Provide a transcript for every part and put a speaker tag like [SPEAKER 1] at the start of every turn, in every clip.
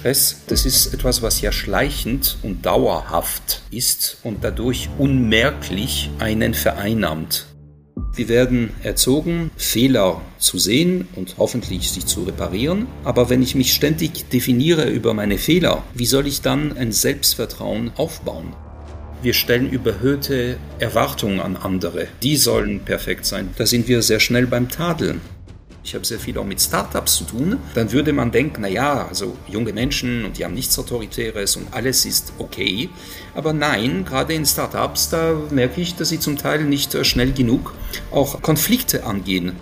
[SPEAKER 1] Stress, das ist etwas, was ja schleichend und dauerhaft ist und dadurch unmerklich einen vereinnahmt. Wir werden erzogen, Fehler zu sehen und hoffentlich sie zu reparieren. Aber wenn ich mich ständig definiere über meine Fehler, wie soll ich dann ein Selbstvertrauen aufbauen? Wir stellen überhöhte Erwartungen an andere. Die sollen perfekt sein. Da sind wir sehr schnell beim Tadeln ich habe sehr viel auch mit Startups zu tun, dann würde man denken, naja, also junge Menschen und die haben nichts Autoritäres und alles ist okay. Aber nein, gerade in Startups, da merke ich, dass sie zum Teil nicht äh, schnell genug auch Konflikte angehen.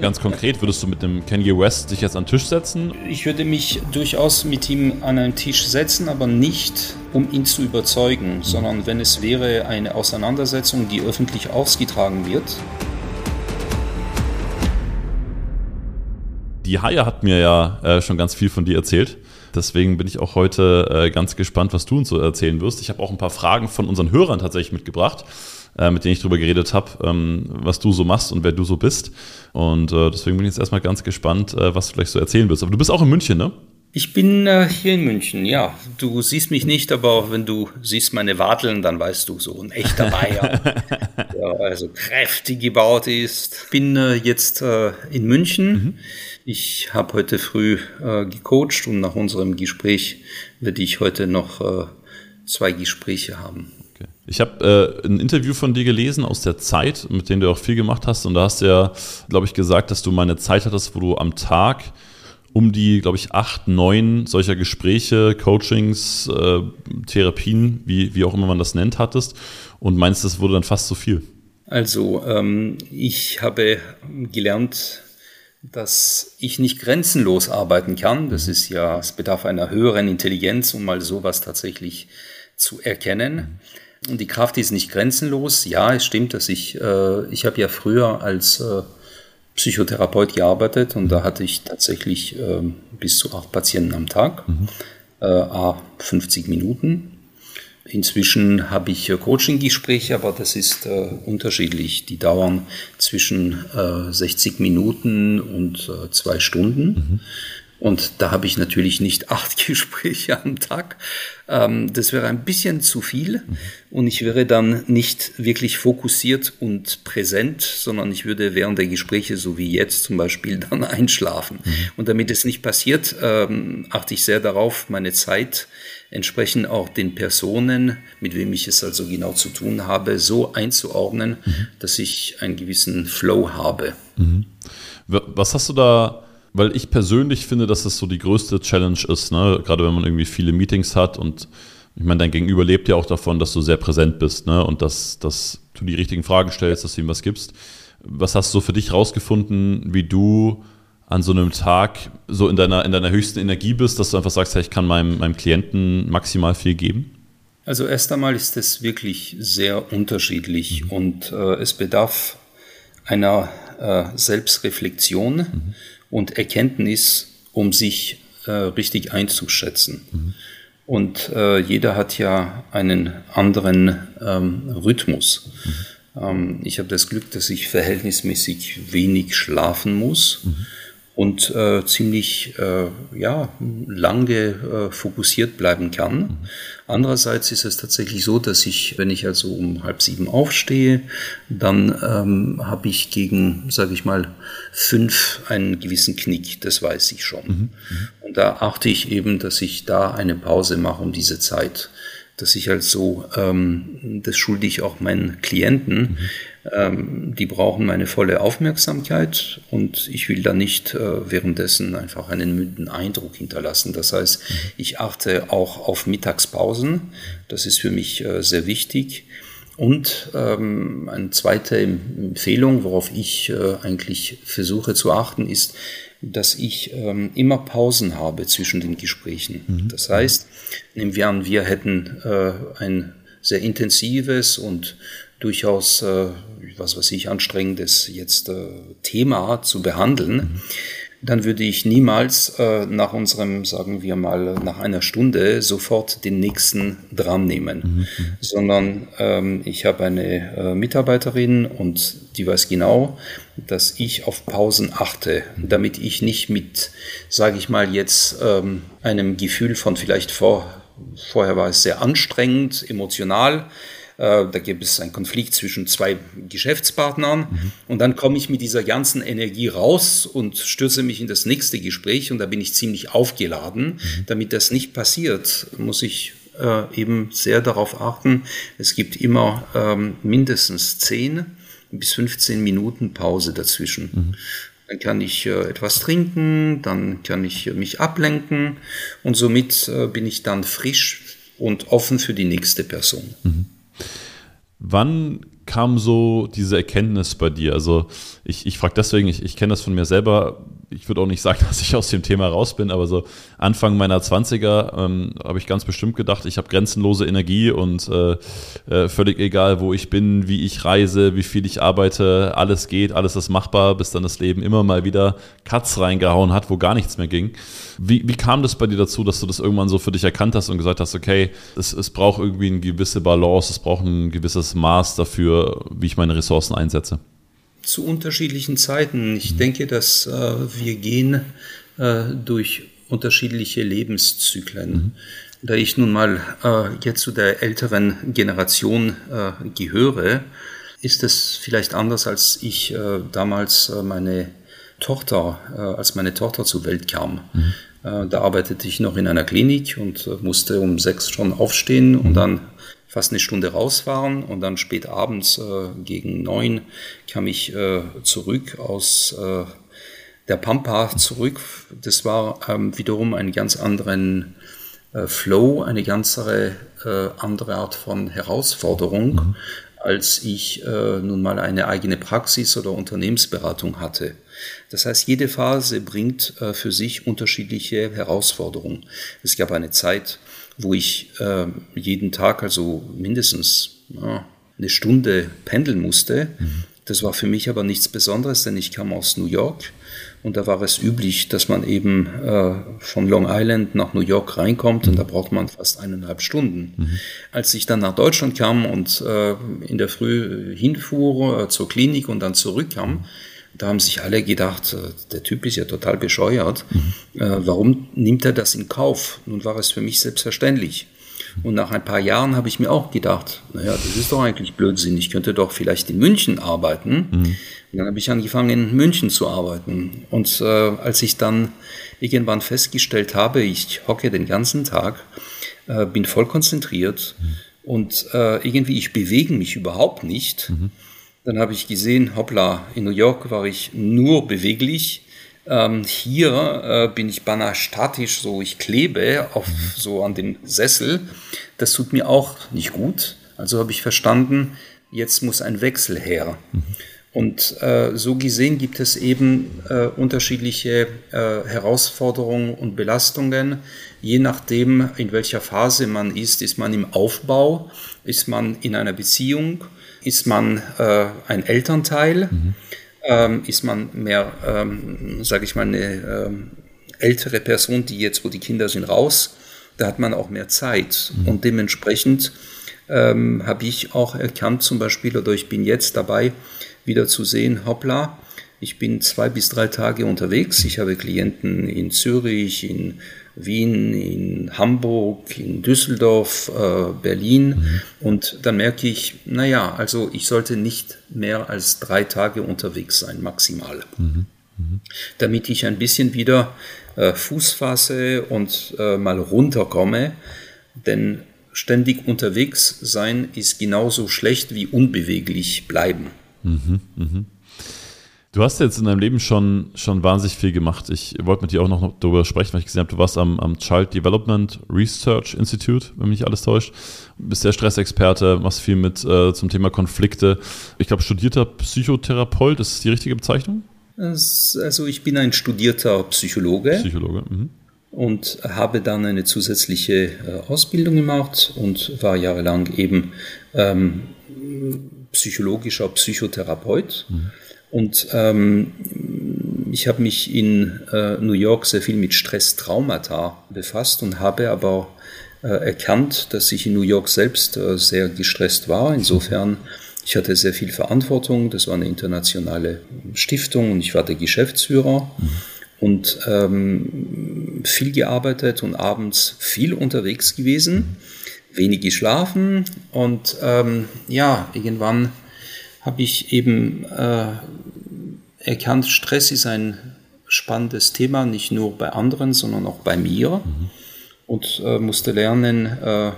[SPEAKER 2] Ganz konkret, würdest du mit dem Kanye West dich jetzt an den Tisch setzen?
[SPEAKER 1] Ich würde mich durchaus mit ihm an einen Tisch setzen, aber nicht, um ihn zu überzeugen, sondern wenn es wäre eine Auseinandersetzung, die öffentlich ausgetragen wird.
[SPEAKER 2] Die Haya hat mir ja äh, schon ganz viel von dir erzählt. Deswegen bin ich auch heute äh, ganz gespannt, was du uns so erzählen wirst. Ich habe auch ein paar Fragen von unseren Hörern tatsächlich mitgebracht, äh, mit denen ich darüber geredet habe, ähm, was du so machst und wer du so bist. Und äh, deswegen bin ich jetzt erstmal ganz gespannt, äh, was du vielleicht so erzählen wirst. Aber du bist auch in München, ne?
[SPEAKER 1] Ich bin äh, hier in München, ja. Du siehst mich nicht, aber wenn du siehst meine Wateln, dann weißt du, so ein echter Bayer, der also kräftig gebaut ist. Bin äh, jetzt äh, in München. Mhm. Ich habe heute früh äh, gecoacht und nach unserem Gespräch werde ich heute noch äh, zwei Gespräche haben.
[SPEAKER 2] Okay. Ich habe äh, ein Interview von dir gelesen aus der Zeit, mit dem du auch viel gemacht hast. Und da hast du ja, glaube ich, gesagt, dass du mal eine Zeit hattest, wo du am Tag um die, glaube ich, acht, neun solcher Gespräche, Coachings, äh, Therapien, wie, wie auch immer man das nennt, hattest. Und meinst, das wurde dann fast zu viel?
[SPEAKER 1] Also, ähm, ich habe gelernt, dass ich nicht grenzenlos arbeiten kann. Das ist ja, es bedarf einer höheren Intelligenz, um mal sowas tatsächlich zu erkennen. Und die Kraft ist nicht grenzenlos. Ja, es stimmt, dass ich, äh, ich habe ja früher als äh, Psychotherapeut gearbeitet und da hatte ich tatsächlich äh, bis zu acht Patienten am Tag, mhm. äh, 50 Minuten. Inzwischen habe ich Coaching-Gespräche, aber das ist äh, unterschiedlich. Die dauern zwischen äh, 60 Minuten und äh, zwei Stunden. Mhm. Und da habe ich natürlich nicht acht Gespräche am Tag. Ähm, das wäre ein bisschen zu viel. Mhm. Und ich wäre dann nicht wirklich fokussiert und präsent, sondern ich würde während der Gespräche, so wie jetzt zum Beispiel, dann einschlafen. Mhm. Und damit es nicht passiert, ähm, achte ich sehr darauf, meine Zeit entsprechend auch den Personen, mit wem ich es also genau zu tun habe, so einzuordnen, mhm. dass ich einen gewissen Flow habe. Mhm.
[SPEAKER 2] Was hast du da, weil ich persönlich finde, dass das so die größte Challenge ist, ne? gerade wenn man irgendwie viele Meetings hat und ich meine, dein Gegenüber lebt ja auch davon, dass du sehr präsent bist ne? und dass, dass du die richtigen Fragen stellst, dass du ihm was gibst. Was hast du für dich rausgefunden, wie du an so einem Tag so in deiner, in deiner höchsten Energie bist, dass du einfach sagst, hey, ich kann meinem, meinem Klienten maximal viel geben?
[SPEAKER 1] Also erst einmal ist es wirklich sehr unterschiedlich mhm. und äh, es bedarf einer äh, Selbstreflexion mhm. Und Erkenntnis, um sich äh, richtig einzuschätzen. Mhm. Und äh, jeder hat ja einen anderen ähm, Rhythmus. Mhm. Ähm, ich habe das Glück, dass ich verhältnismäßig wenig schlafen muss. Mhm und äh, ziemlich äh, ja, lange äh, fokussiert bleiben kann. Mhm. Andererseits ist es tatsächlich so, dass ich, wenn ich also um halb sieben aufstehe, dann ähm, habe ich gegen, sage ich mal, fünf einen gewissen Knick, das weiß ich schon. Mhm. mhm. Und da achte ich eben, dass ich da eine Pause mache um diese Zeit dass ich also, ähm, das schulde ich auch meinen Klienten, mhm. Ähm, die brauchen meine volle Aufmerksamkeit und ich will da nicht äh, währenddessen einfach einen müden Eindruck hinterlassen. Das heißt, ich achte auch auf Mittagspausen. Das ist für mich äh, sehr wichtig. Und ähm, eine zweite Empfehlung, worauf ich äh, eigentlich versuche zu achten, ist, dass ich ähm, immer Pausen habe zwischen den Gesprächen. Mhm. Das heißt, nehmen wir an, wir hätten äh, ein sehr intensives und durchaus, äh, was weiß ich, anstrengendes jetzt äh, Thema zu behandeln. Mhm. dann würde ich niemals äh, nach unserem, sagen wir mal, nach einer Stunde sofort den nächsten dran nehmen, mhm. sondern ähm, ich habe eine äh, Mitarbeiterin und die weiß genau, dass ich auf Pausen achte, damit ich nicht mit, sage ich mal, jetzt ähm, einem Gefühl von vielleicht vor, vorher war es sehr anstrengend, emotional, da gibt es einen Konflikt zwischen zwei Geschäftspartnern mhm. und dann komme ich mit dieser ganzen Energie raus und stürze mich in das nächste Gespräch und da bin ich ziemlich aufgeladen. Mhm. Damit das nicht passiert, muss ich äh, eben sehr darauf achten. Es gibt immer ähm, mindestens 10 bis 15 Minuten Pause dazwischen. Mhm. Dann kann ich äh, etwas trinken, dann kann ich mich ablenken und somit äh, bin ich dann frisch und offen für die nächste Person. Mhm.
[SPEAKER 2] Wann kam so diese Erkenntnis bei dir? Also ich, ich frage deswegen, ich, ich kenne das von mir selber, ich würde auch nicht sagen, dass ich aus dem Thema raus bin, aber so Anfang meiner 20er ähm, habe ich ganz bestimmt gedacht, ich habe grenzenlose Energie und äh, äh, völlig egal, wo ich bin, wie ich reise, wie viel ich arbeite, alles geht, alles ist machbar, bis dann das Leben immer mal wieder Katz reingehauen hat, wo gar nichts mehr ging. Wie, wie kam das bei dir dazu, dass du das irgendwann so für dich erkannt hast und gesagt hast, okay, es, es braucht irgendwie eine gewisse Balance, es braucht ein gewisses Maß dafür, wie ich meine Ressourcen einsetze?
[SPEAKER 1] Zu unterschiedlichen Zeiten. Ich denke, dass äh, wir gehen äh, durch unterschiedliche Lebenszyklen. Mhm. Da ich nun mal äh, jetzt zu der älteren Generation äh, gehöre, ist es vielleicht anders, als ich äh, damals äh, meine Tochter, als meine Tochter zur Welt kam. Mhm. Da arbeitete ich noch in einer Klinik und musste um sechs schon aufstehen und mhm. dann fast eine Stunde rausfahren und dann spät abends äh, gegen neun kam ich äh, zurück aus äh, der Pampa zurück. Das war ähm, wiederum einen ganz anderen äh, Flow, eine ganz andere, äh, andere Art von Herausforderung, mhm. als ich äh, nun mal eine eigene Praxis oder Unternehmensberatung hatte. Das heißt, jede Phase bringt für sich unterschiedliche Herausforderungen. Es gab eine Zeit, wo ich äh, jeden Tag also mindestens ja, eine Stunde pendeln musste. Mhm. Das war für mich aber nichts Besonderes, denn ich kam aus New York und da war es üblich, dass man eben äh, von Long Island nach New York reinkommt mhm. und da braucht man fast eineinhalb Stunden. Mhm. Als ich dann nach Deutschland kam und äh, in der Früh hinfuhr äh, zur Klinik und dann zurückkam, da haben sich alle gedacht, äh, der Typ ist ja total bescheuert. Mhm. Äh, warum nimmt er das in Kauf? Nun war es für mich selbstverständlich. Und nach ein paar Jahren habe ich mir auch gedacht, naja, das ist doch eigentlich Blödsinn. Ich könnte doch vielleicht in München arbeiten. Mhm. Und dann habe ich angefangen, in München zu arbeiten. Und äh, als ich dann irgendwann festgestellt habe, ich hocke den ganzen Tag, äh, bin voll konzentriert mhm. und äh, irgendwie ich bewege mich überhaupt nicht. Mhm dann habe ich gesehen, hoppla, in New York war ich nur beweglich. Ähm, hier äh, bin ich beinahe statisch, so ich klebe auf, so an den Sessel. Das tut mir auch nicht gut. Also habe ich verstanden, jetzt muss ein Wechsel her. Mhm. Und äh, so gesehen gibt es eben äh, unterschiedliche äh, Herausforderungen und Belastungen. Je nachdem, in welcher Phase man ist, ist man im Aufbau, ist man in einer Beziehung ist man äh, ein Elternteil? Mhm. Ähm, ist man mehr, ähm, sage ich mal, eine ähm, ältere Person, die jetzt, wo die Kinder sind, raus? Da hat man auch mehr Zeit. Mhm. Und dementsprechend ähm, habe ich auch erkannt, zum Beispiel, oder ich bin jetzt dabei, wieder zu sehen, hoppla, ich bin zwei bis drei Tage unterwegs. Ich habe Klienten in Zürich, in Wien, in Hamburg, in Düsseldorf, äh, Berlin. Mhm. Und dann merke ich, naja, also ich sollte nicht mehr als drei Tage unterwegs sein, maximal. Mhm. Mhm. Damit ich ein bisschen wieder äh, Fuß fasse und äh, mal runterkomme. Denn ständig unterwegs sein ist genauso schlecht wie unbeweglich bleiben. Mhm.
[SPEAKER 2] Du hast jetzt in deinem Leben schon, schon wahnsinnig viel gemacht. Ich wollte mit dir auch noch darüber sprechen, weil ich gesehen habe, du warst am, am Child Development Research Institute, wenn mich nicht alles täuscht. Du bist der Stressexperte, machst viel mit äh, zum Thema Konflikte. Ich glaube, studierter Psychotherapeut, ist das die richtige Bezeichnung?
[SPEAKER 1] Also ich bin ein studierter Psychologe.
[SPEAKER 2] Psychologe. Mhm.
[SPEAKER 1] Und habe dann eine zusätzliche äh, Ausbildung gemacht und war jahrelang eben ähm, psychologischer Psychotherapeut. Mhm und ähm, ich habe mich in äh, New York sehr viel mit Stresstraumata befasst und habe aber äh, erkannt, dass ich in New York selbst äh, sehr gestresst war. Insofern, ich hatte sehr viel Verantwortung. Das war eine internationale Stiftung und ich war der Geschäftsführer. Mhm. Und ähm, viel gearbeitet und abends viel unterwegs gewesen, wenig geschlafen und ähm, ja, irgendwann habe ich eben äh, erkannt, Stress ist ein spannendes Thema, nicht nur bei anderen, sondern auch bei mir. Mhm. Und äh, musste lernen, äh,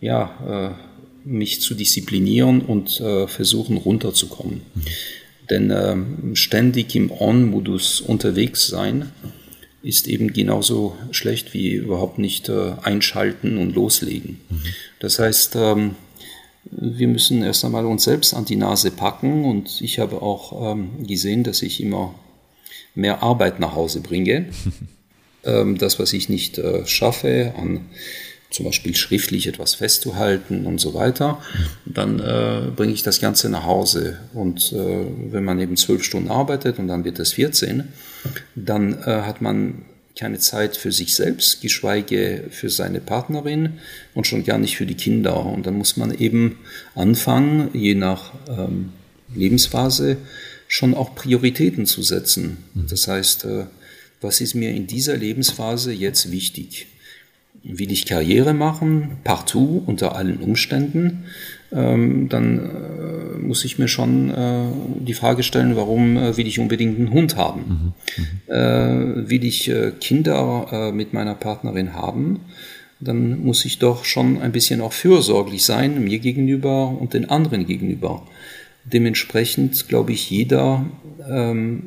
[SPEAKER 1] ja, äh, mich zu disziplinieren und äh, versuchen runterzukommen. Mhm. Denn ähm, ständig im On-Modus unterwegs sein ist eben genauso schlecht wie überhaupt nicht äh, einschalten und loslegen. Mhm. Das heißt, ähm, wir müssen erst einmal uns selbst an die Nase packen und ich habe auch ähm, gesehen, dass ich immer mehr Arbeit nach Hause bringe. ähm, das, was ich nicht äh, schaffe, an zum Beispiel schriftlich etwas festzuhalten und so weiter, dann äh, bringe ich das Ganze nach Hause. Und äh, wenn man eben zwölf Stunden arbeitet und dann wird es 14, dann äh, hat man keine Zeit für sich selbst, geschweige für seine Partnerin und schon gar nicht für die Kinder. Und dann muss man eben anfangen, je nach ähm, Lebensphase, schon auch Prioritäten zu setzen. Mhm. Das heißt, äh, was ist mir in dieser Lebensphase jetzt wichtig? Will ich Karriere machen, partout, unter allen Umständen? Ähm, dann äh, muss ich mir schon äh, die Frage stellen, warum äh, will ich unbedingt einen Hund haben? Mhm. Mhm. Äh, will ich äh, Kinder äh, mit meiner Partnerin haben? Dann muss ich doch schon ein bisschen auch fürsorglich sein, mir gegenüber und den anderen gegenüber. Dementsprechend glaube ich, jeder ähm,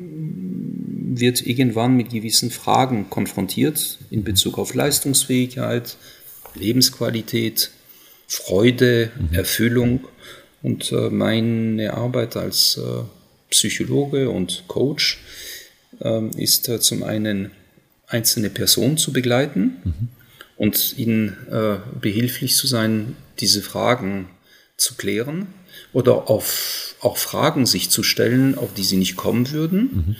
[SPEAKER 1] wird irgendwann mit gewissen Fragen konfrontiert in Bezug auf Leistungsfähigkeit, Lebensqualität, Freude, mhm. Erfüllung. Und äh, meine Arbeit als äh, Psychologe und Coach äh, ist zum einen einzelne Personen zu begleiten mhm. und ihnen äh, behilflich zu sein, diese Fragen zu klären oder auf, auch Fragen sich zu stellen, auf die sie nicht kommen würden. Mhm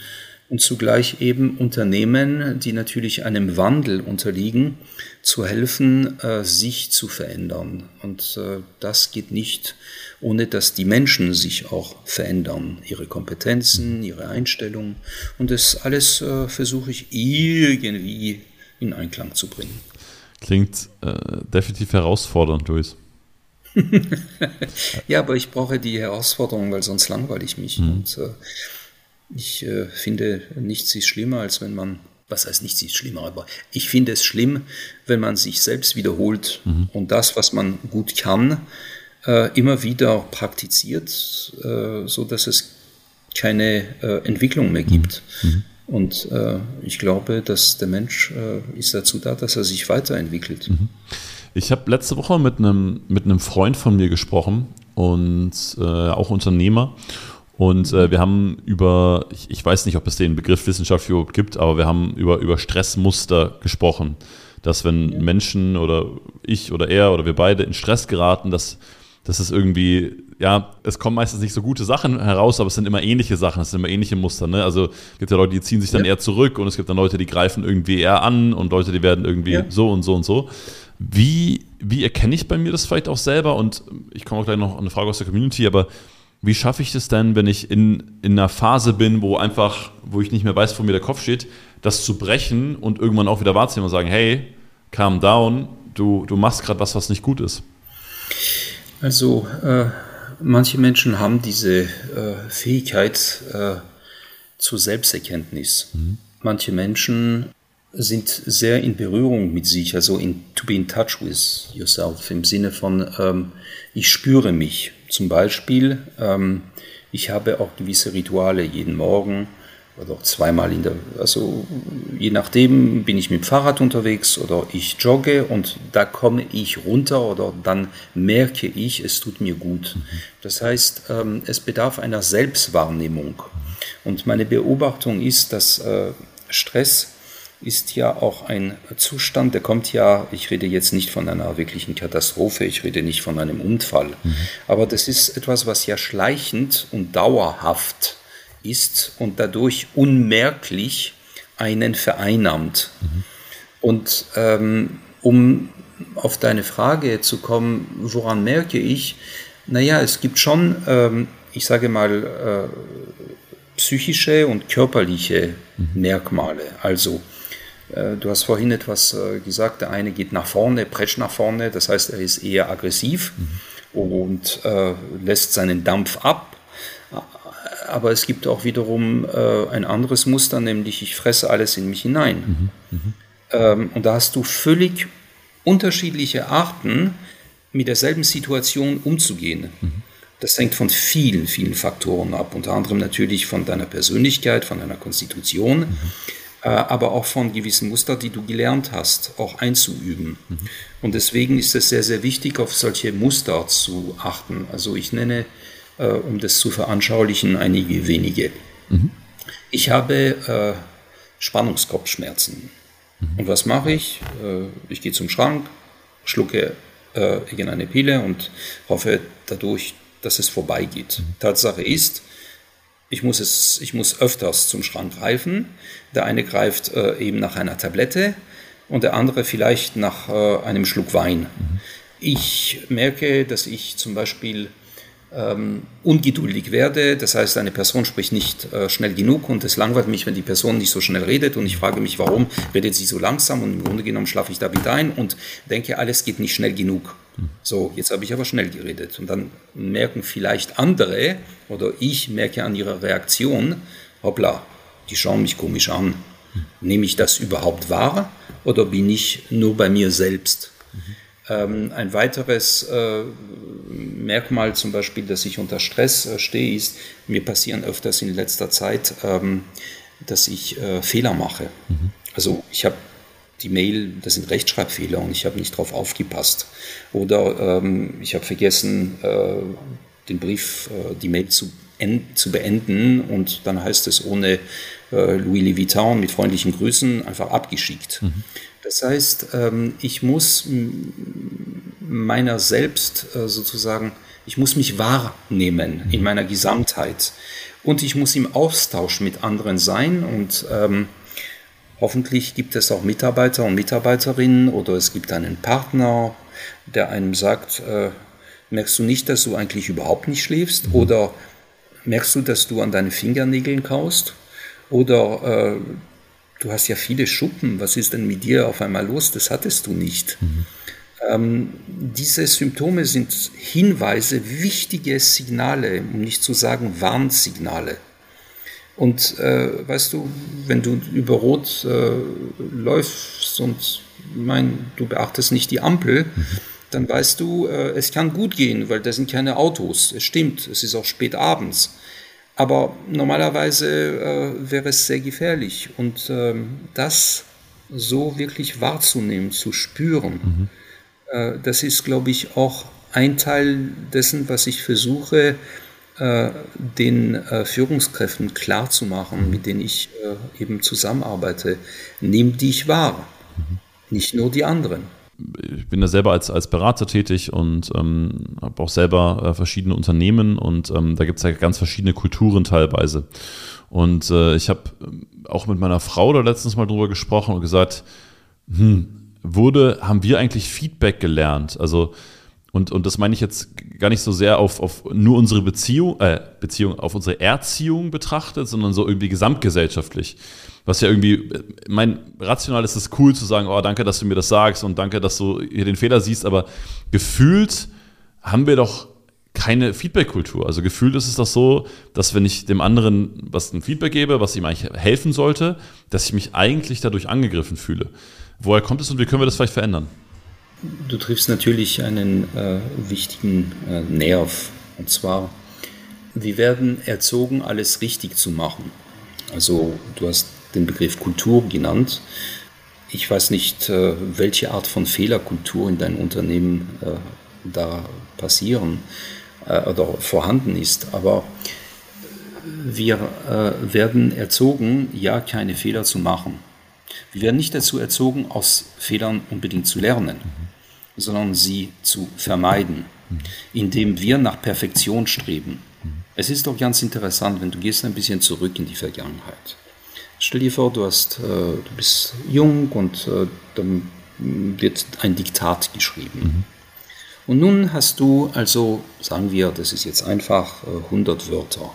[SPEAKER 1] und zugleich eben Unternehmen, die natürlich einem Wandel unterliegen, zu helfen, äh, sich zu verändern. Und äh, das geht nicht, ohne dass die Menschen sich auch verändern, ihre Kompetenzen, ihre Einstellungen. Und das alles äh, versuche ich irgendwie in Einklang zu bringen.
[SPEAKER 2] Klingt äh, definitiv herausfordernd, Luis.
[SPEAKER 1] ja, aber ich brauche die Herausforderung, weil sonst langweile ich mich. Mhm. Und äh, ich äh, finde, nichts ist schlimmer, als wenn man, was heißt nichts ist schlimmer, aber ich finde es schlimm, wenn man sich selbst wiederholt mhm. und das, was man gut kann, äh, immer wieder praktiziert, äh, so dass es keine äh, Entwicklung mehr gibt. Mhm. mhm. Und äh, ich glaube, dass der Mensch äh, ist dazu da, dass er sich weiterentwickelt. Mhm.
[SPEAKER 2] Ich habe letzte Woche mit einem mit einem Freund von mir gesprochen und auch Unternehmer. Und äh, wir haben über, ich, ich, weiß nicht, ob es den Begriff Wissenschaft überhaupt gibt, aber wir haben über, über Stressmuster gesprochen. Dass wenn. Menschen oder ich oder er oder wir beide in Stress geraten, dass, dass es irgendwie, ja, es kommen meistens nicht so gute Sachen heraus, aber es sind immer ähnliche Sachen, es sind immer ähnliche Muster. Ne? Also es gibt ja Leute, die ziehen sich dann ja. eher zurück und es gibt dann Leute, die greifen irgendwie eher an und Leute, die werden irgendwie ja. so und so und so. Wie, wie erkenne ich bei mir das vielleicht auch selber? Und ich komme auch gleich noch an eine Frage aus der Community, aber wie schaffe ich das denn, wenn ich in, in einer Phase bin, wo einfach, wo ich nicht mehr weiß, wo mir der Kopf steht, das zu brechen und irgendwann auch wieder wahrzunehmen und sagen, hey, calm down, du, du machst gerade was, was nicht gut ist?
[SPEAKER 1] Also, äh, manche Menschen haben diese äh, Fähigkeit äh, zur Selbsterkenntnis. Mhm. Manche Menschen sind sehr in Berührung mit sich, also in, to be in touch with yourself, im Sinne von, ähm, ich spüre mich. Zum Beispiel, ähm, ich habe auch gewisse Rituale jeden Morgen oder auch zweimal in der, also je nachdem bin ich mit dem Fahrrad unterwegs oder ich jogge und da komme ich runter oder dann merke ich, es tut mir gut. Das heißt, ähm, es bedarf einer Selbstwahrnehmung. Und meine Beobachtung ist, dass äh, Stress ist ja auch ein Zustand, der kommt ja, ich rede jetzt nicht von einer wirklichen Katastrophe, ich rede nicht von einem Unfall, mhm. aber das ist etwas, was ja schleichend und dauerhaft ist und dadurch unmerklich einen vereinnahmt. Mhm. Und ähm, um auf deine Frage zu kommen, woran merke ich, naja, es gibt schon, ähm, ich sage mal, äh, psychische und körperliche mhm. Merkmale. Also, du hast vorhin etwas äh, gesagt, der eine geht nach vorne, prescht nach vorne, das heißt, er ist eher aggressiv mhm. und äh, lässt seinen Dampf ab. Aber es gibt auch wiederum äh, ein anderes Muster, nämlich ich fresse alles in mich hinein. Mhm. Mhm. Ähm, und da hast du völlig unterschiedliche Arten, mit derselben Situation umzugehen. Mhm. Das hängt von vielen, vielen Faktoren ab, unter anderem natürlich von deiner Persönlichkeit, von deiner Konstitution, mhm. äh, aber auch von gewissen Mustern, die du gelernt hast, auch einzuüben. Mhm. Und deswegen ist es sehr, sehr wichtig, auf solche Muster zu achten. Also ich nenne, äh, um das zu veranschaulichen, einige wenige. Mhm. Ich habe äh, Spannungskopfschmerzen. Mhm. Und was mache ich? Äh, ich gehe zum Schrank, schlucke äh, irgendeine Pille und hoffe dadurch, dass es vorbeigeht. Mhm. Tatsache ist, ich muss, es, ich muss öfters zum Schrank greifen. Der eine greift äh, eben nach einer Tablette und der andere vielleicht nach äh, einem Schluck Wein. Ich merke, dass ich zum Beispiel ähm, ungeduldig werde. Das heißt, eine Person spricht nicht äh, schnell genug und es langweilt mich, wenn die Person nicht so schnell redet und ich frage mich, warum redet sie so langsam und im Grunde genommen schlafe ich da wieder ein und denke, alles geht nicht schnell genug. So, jetzt habe ich aber schnell geredet und dann merken vielleicht andere oder ich merke an ihrer Reaktion, hoppla, die schauen mich komisch an. Nehme ich das überhaupt wahr oder bin ich nur bei mir selbst? Mhm. Ähm, ein weiteres äh, Merkmal zum Beispiel, dass ich unter Stress äh, stehe, ist, mir passieren öfters in letzter Zeit, ähm, dass ich äh, Fehler mache. Mhm. Also ich habe die Mail, das sind Rechtschreibfehler und ich habe nicht darauf aufgepasst. Oder ähm, ich habe vergessen, äh, den Brief, äh, die Mail zu, zu, beenden und dann heißt es ohne äh, Louis Leviton mit freundlichen Grüßen einfach abgeschickt. Mhm. Das heißt, ähm, ich muss meiner selbst äh, sozusagen, ich muss mich wahrnehmen in mhm. meiner Gesamtheit und ich muss im Austausch mit anderen sein und ähm, hoffentlich gibt es auch Mitarbeiter und Mitarbeiterinnen oder es gibt einen Partner, der einem sagt, äh, merkst du nicht, dass du eigentlich überhaupt nicht schläfst mhm. oder merkst du, dass du an deinen Fingernägeln kaust oder äh, du hast ja viele Schuppen, was ist denn mit dir auf einmal los? Das hattest du nicht. Mhm. Ähm, diese Symptome sind Hinweise, wichtige Signale, um nicht zu sagen Warnsignale. Und äh, weißt du, wenn du über Rot äh, läufst und mein, du beachtest nicht die Ampel, dann weißt du, äh, es kann gut gehen, weil da sind keine Autos. Es stimmt, es ist auch spät abends. Aber normalerweise äh, wäre es sehr gefährlich. Und ähm, das so wirklich wahrzunehmen, zu spüren, mhm. äh, das ist, glaube ich, auch ein Teil dessen, was ich versuche, äh, den äh, Führungskräften klarzumachen, mhm. mit denen ich äh, eben zusammenarbeite. Nimm dich wahr, mhm. nicht nur die anderen
[SPEAKER 2] ich bin da selber als, als Berater tätig und ähm, habe auch selber äh, verschiedene Unternehmen und ähm, da gibt es ja ganz verschiedene Kulturen teilweise. Und äh, ich habe ähm, auch mit meiner Frau da letztens mal drüber gesprochen und gesagt, hm, wurde, haben wir eigentlich Feedback gelernt? Also, und, und das meine ich jetzt gar nicht so sehr auf, auf nur unsere Beziehung, äh, Beziehung, auf unsere Erziehung betrachtet, sondern so irgendwie gesamtgesellschaftlich. Was ja irgendwie, mein rational ist es cool zu sagen, oh, danke, dass du mir das sagst und danke, dass du hier den Fehler siehst, aber gefühlt haben wir doch keine Feedback-Kultur. Also gefühlt ist es doch so, dass wenn ich dem anderen was ein Feedback gebe, was ihm eigentlich helfen sollte, dass ich mich eigentlich dadurch angegriffen fühle. Woher kommt es und wie können wir das vielleicht verändern?
[SPEAKER 1] Du triffst natürlich einen äh, wichtigen äh, Nerv. Und zwar, wir werden erzogen, alles richtig zu machen. Also du hast den Begriff Kultur genannt. Ich weiß nicht, äh, welche Art von Fehlerkultur in deinem Unternehmen äh, da passieren äh, oder vorhanden ist, aber wir werden erzogen, ja, keine Fehler zu machen. Wir werden nicht dazu erzogen, aus Fehlern unbedingt zu lernen, sondern sie zu vermeiden, indem wir nach Perfektion streben. Es ist doch ganz interessant, wenn du gehst ein bisschen zurück in die Vergangenheit. Stell dir vor, du, hast, äh, du bist jung und äh, dann wird ein Diktat geschrieben. Und nun hast du also, sagen wir, das ist jetzt einfach äh, 100 Wörter.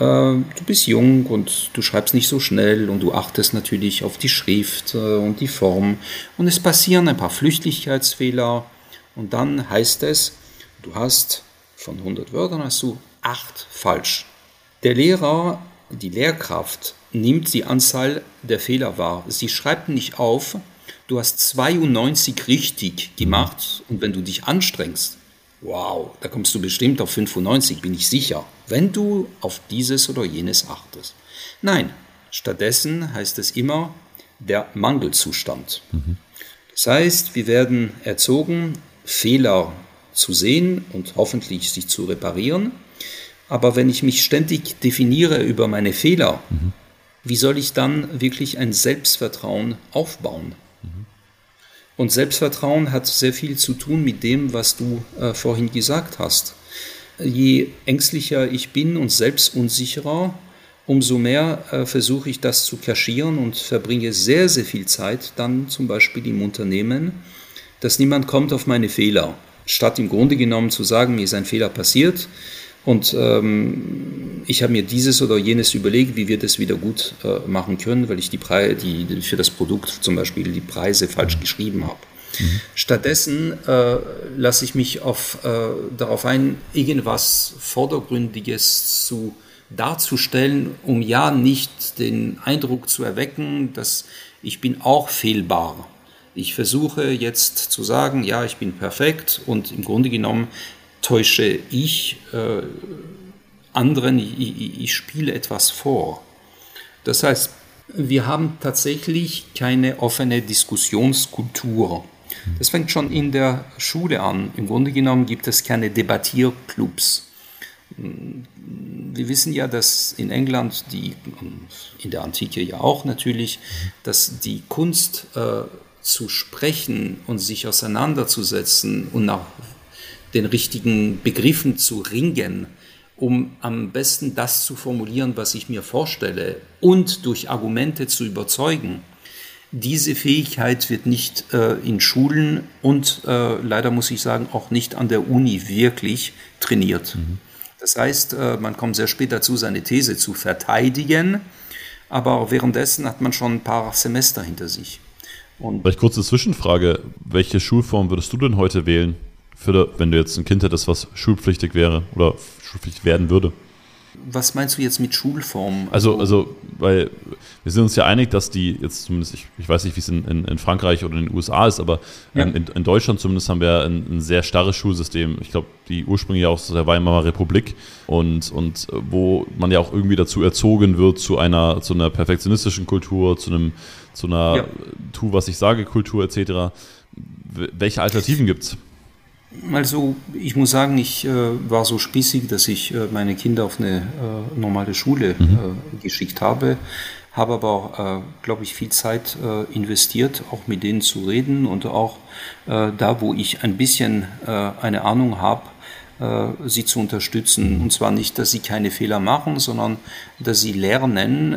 [SPEAKER 1] Äh, du bist jung und du schreibst nicht so schnell und du achtest natürlich auf die Schrift äh, und die Form. Und es passieren ein paar Flüchtigkeitsfehler. Und dann heißt es, du hast von 100 Wörtern hast du acht falsch. Der Lehrer, die Lehrkraft, nimmt die Anzahl der Fehler wahr. Sie schreibt nicht auf, du hast 92 richtig gemacht und wenn du dich anstrengst, wow, da kommst du bestimmt auf 95, bin ich sicher, wenn du auf dieses oder jenes achtest. Nein, stattdessen heißt es immer der Mangelzustand. Mhm. Das heißt, wir werden erzogen, Fehler zu sehen und hoffentlich sich zu reparieren. Aber wenn ich mich ständig definiere über meine Fehler, mhm. wie soll ich dann wirklich ein Selbstvertrauen aufbauen? Und Selbstvertrauen hat sehr viel zu tun mit dem, was du äh, vorhin gesagt hast. Je ängstlicher ich bin und selbstunsicherer, umso mehr äh, versuche ich das zu kaschieren und verbringe sehr, sehr viel Zeit dann zum Beispiel im Unternehmen, dass niemand kommt auf meine Fehler statt im Grunde genommen zu sagen, mir ist ein Fehler passiert und ähm, ich habe mir dieses oder jenes überlegt, wie wir das wieder gut äh, machen können, weil ich die, Preise, die, die für das Produkt zum Beispiel die Preise falsch geschrieben habe. Mhm. Stattdessen äh, lasse ich mich auf, äh, darauf ein, irgendwas Vordergründiges zu darzustellen, um ja nicht den Eindruck zu erwecken, dass ich bin auch fehlbar. Ich versuche jetzt zu sagen, ja, ich bin perfekt und im Grunde genommen täusche ich äh, anderen, ich, ich spiele etwas vor. Das heißt, wir haben tatsächlich keine offene Diskussionskultur. Das fängt schon in der Schule an. Im Grunde genommen gibt es keine Debattierclubs. Wir wissen ja, dass in England, die, in der Antike ja auch natürlich, dass die Kunst äh, zu sprechen und sich auseinanderzusetzen und nach den richtigen Begriffen zu ringen, um am besten das zu formulieren, was ich mir vorstelle und durch Argumente zu überzeugen. Diese Fähigkeit wird nicht äh, in Schulen und äh, leider muss ich sagen auch nicht an der Uni wirklich trainiert. Mhm. Das heißt, äh, man kommt sehr spät dazu, seine These zu verteidigen, aber währenddessen hat man schon ein paar Semester hinter sich.
[SPEAKER 2] Und Vielleicht kurze Zwischenfrage. Welche Schulform würdest du denn heute wählen, für, wenn du jetzt ein Kind hättest, was schulpflichtig wäre oder schulpflichtig werden würde?
[SPEAKER 1] Was meinst du jetzt mit Schulform?
[SPEAKER 2] Also, also, weil wir sind uns ja einig, dass die jetzt zumindest, ich, ich weiß nicht, wie es in, in, in, Frankreich oder in den USA ist, aber ja. in, in, Deutschland zumindest haben wir ein, ein sehr starres Schulsystem. Ich glaube, die ursprünglich auch aus der Weimarer Republik und, und wo man ja auch irgendwie dazu erzogen wird zu einer, zu einer perfektionistischen Kultur, zu einem, zu einer ja. Tu, was ich sage, Kultur etc. Welche Alternativen gibt es?
[SPEAKER 1] Also ich muss sagen, ich äh, war so spießig, dass ich äh, meine Kinder auf eine äh, normale Schule mhm. Äh, geschickt habe, habe aber, äh, glaube ich, viel Zeit äh, investiert, auch mit denen zu reden und auch da, wo ich ein bisschen eine Ahnung habe, sie zu unterstützen. Und zwar nicht, dass sie keine Fehler machen, sondern dass sie lernen,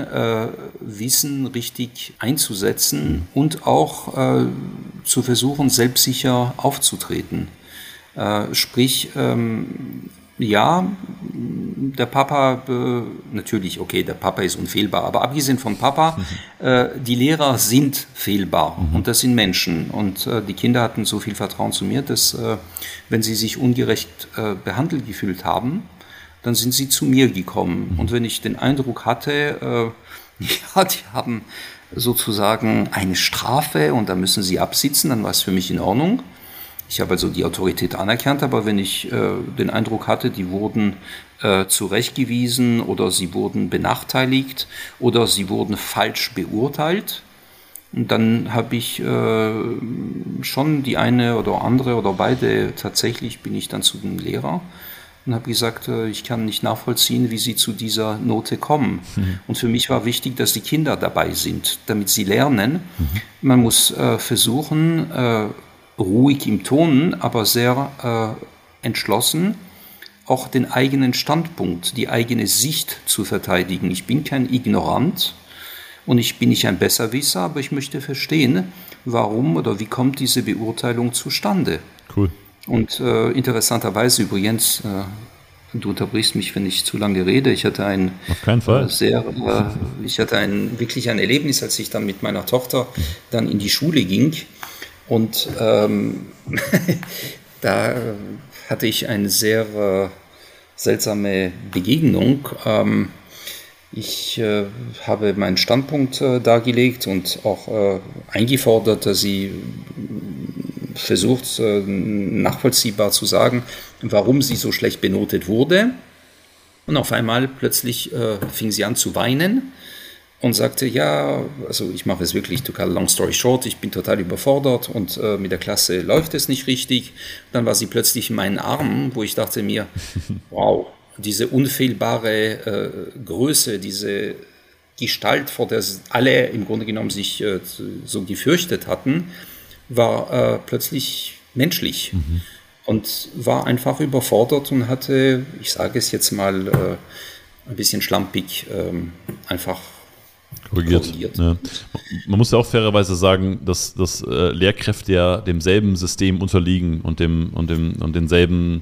[SPEAKER 1] Wissen richtig einzusetzen mhm. und auch zu versuchen, selbstsicher aufzutreten. Äh, sprich, ähm, ja, der Papa, äh, natürlich, okay, der Papa ist unfehlbar, aber abgesehen von Papa, mhm. äh, die Lehrer sind fehlbar mhm. und das sind Menschen. Und äh, die Kinder hatten so viel Vertrauen zu mir, dass äh, wenn sie sich ungerecht behandelt gefühlt haben, dann sind sie zu mir gekommen. Mhm. Und wenn ich den Eindruck hatte, ja, die haben sozusagen eine Strafe und da müssen sie absitzen, dann war es für mich in Ordnung. Ich habe also die Autorität anerkannt, aber wenn ich äh, den Eindruck hatte, die wurden äh, zurechtgewiesen oder sie wurden benachteiligt oder sie wurden falsch beurteilt, dann habe ich äh, schon die eine oder andere oder beide, tatsächlich bin ich dann zu dem Lehrer und habe gesagt, äh, ich kann nicht nachvollziehen, wie sie zu dieser Note kommen. Mhm. Und für mich war wichtig, dass die Kinder dabei sind, damit sie lernen. Mhm. Man muss äh, versuchen, äh, ruhig im Ton, aber sehr äh, entschlossen, auch den eigenen Standpunkt, die eigene Sicht zu verteidigen. Ich bin kein Ignorant und ich bin nicht ein Besserwisser, aber ich möchte verstehen, warum oder wie kommt diese Beurteilung zustande.
[SPEAKER 2] Cool.
[SPEAKER 1] Und äh, interessanterweise übrigens, äh, du unterbrichst mich, wenn ich zu lange rede. Ich hatte ein
[SPEAKER 2] Auf keinen Fall.
[SPEAKER 1] Äh, sehr, äh, ich hatte ein wirklich ein Erlebnis, als ich dann mit meiner Tochter dann in die Schule ging und ähm, da hatte ich eine sehr äh, seltsame Begegnung. Ähm, ich äh, habe meinen Standpunkt äh, dargelegt und auch äh, eingefordert, dass sie versucht, äh, nachvollziehbar zu sagen, warum sie so schlecht benotet wurde. Und auf einmal plötzlich äh, fing sie an zu weinen und sagte, ja, also ich mache es wirklich, to cut a long story short, ich bin total überfordert und äh, mit der Klasse läuft es nicht richtig. Dann war sie plötzlich in meinen Armen, wo ich dachte mir, wow, diese unfehlbare äh, Größe, diese Gestalt, vor der alle im Grunde genommen sich äh, so gefürchtet hatten, war äh, plötzlich menschlich mhm. und war einfach überfordert und hatte, ich sage es jetzt mal äh, ein bisschen schlampig, ähm, einfach
[SPEAKER 2] korrigiert. korrigiert. Ja. Man muss ja auch fairerweise sagen, dass, dass äh, Lehrkräfte ja demselben System unterliegen und, dem, und, dem, und denselben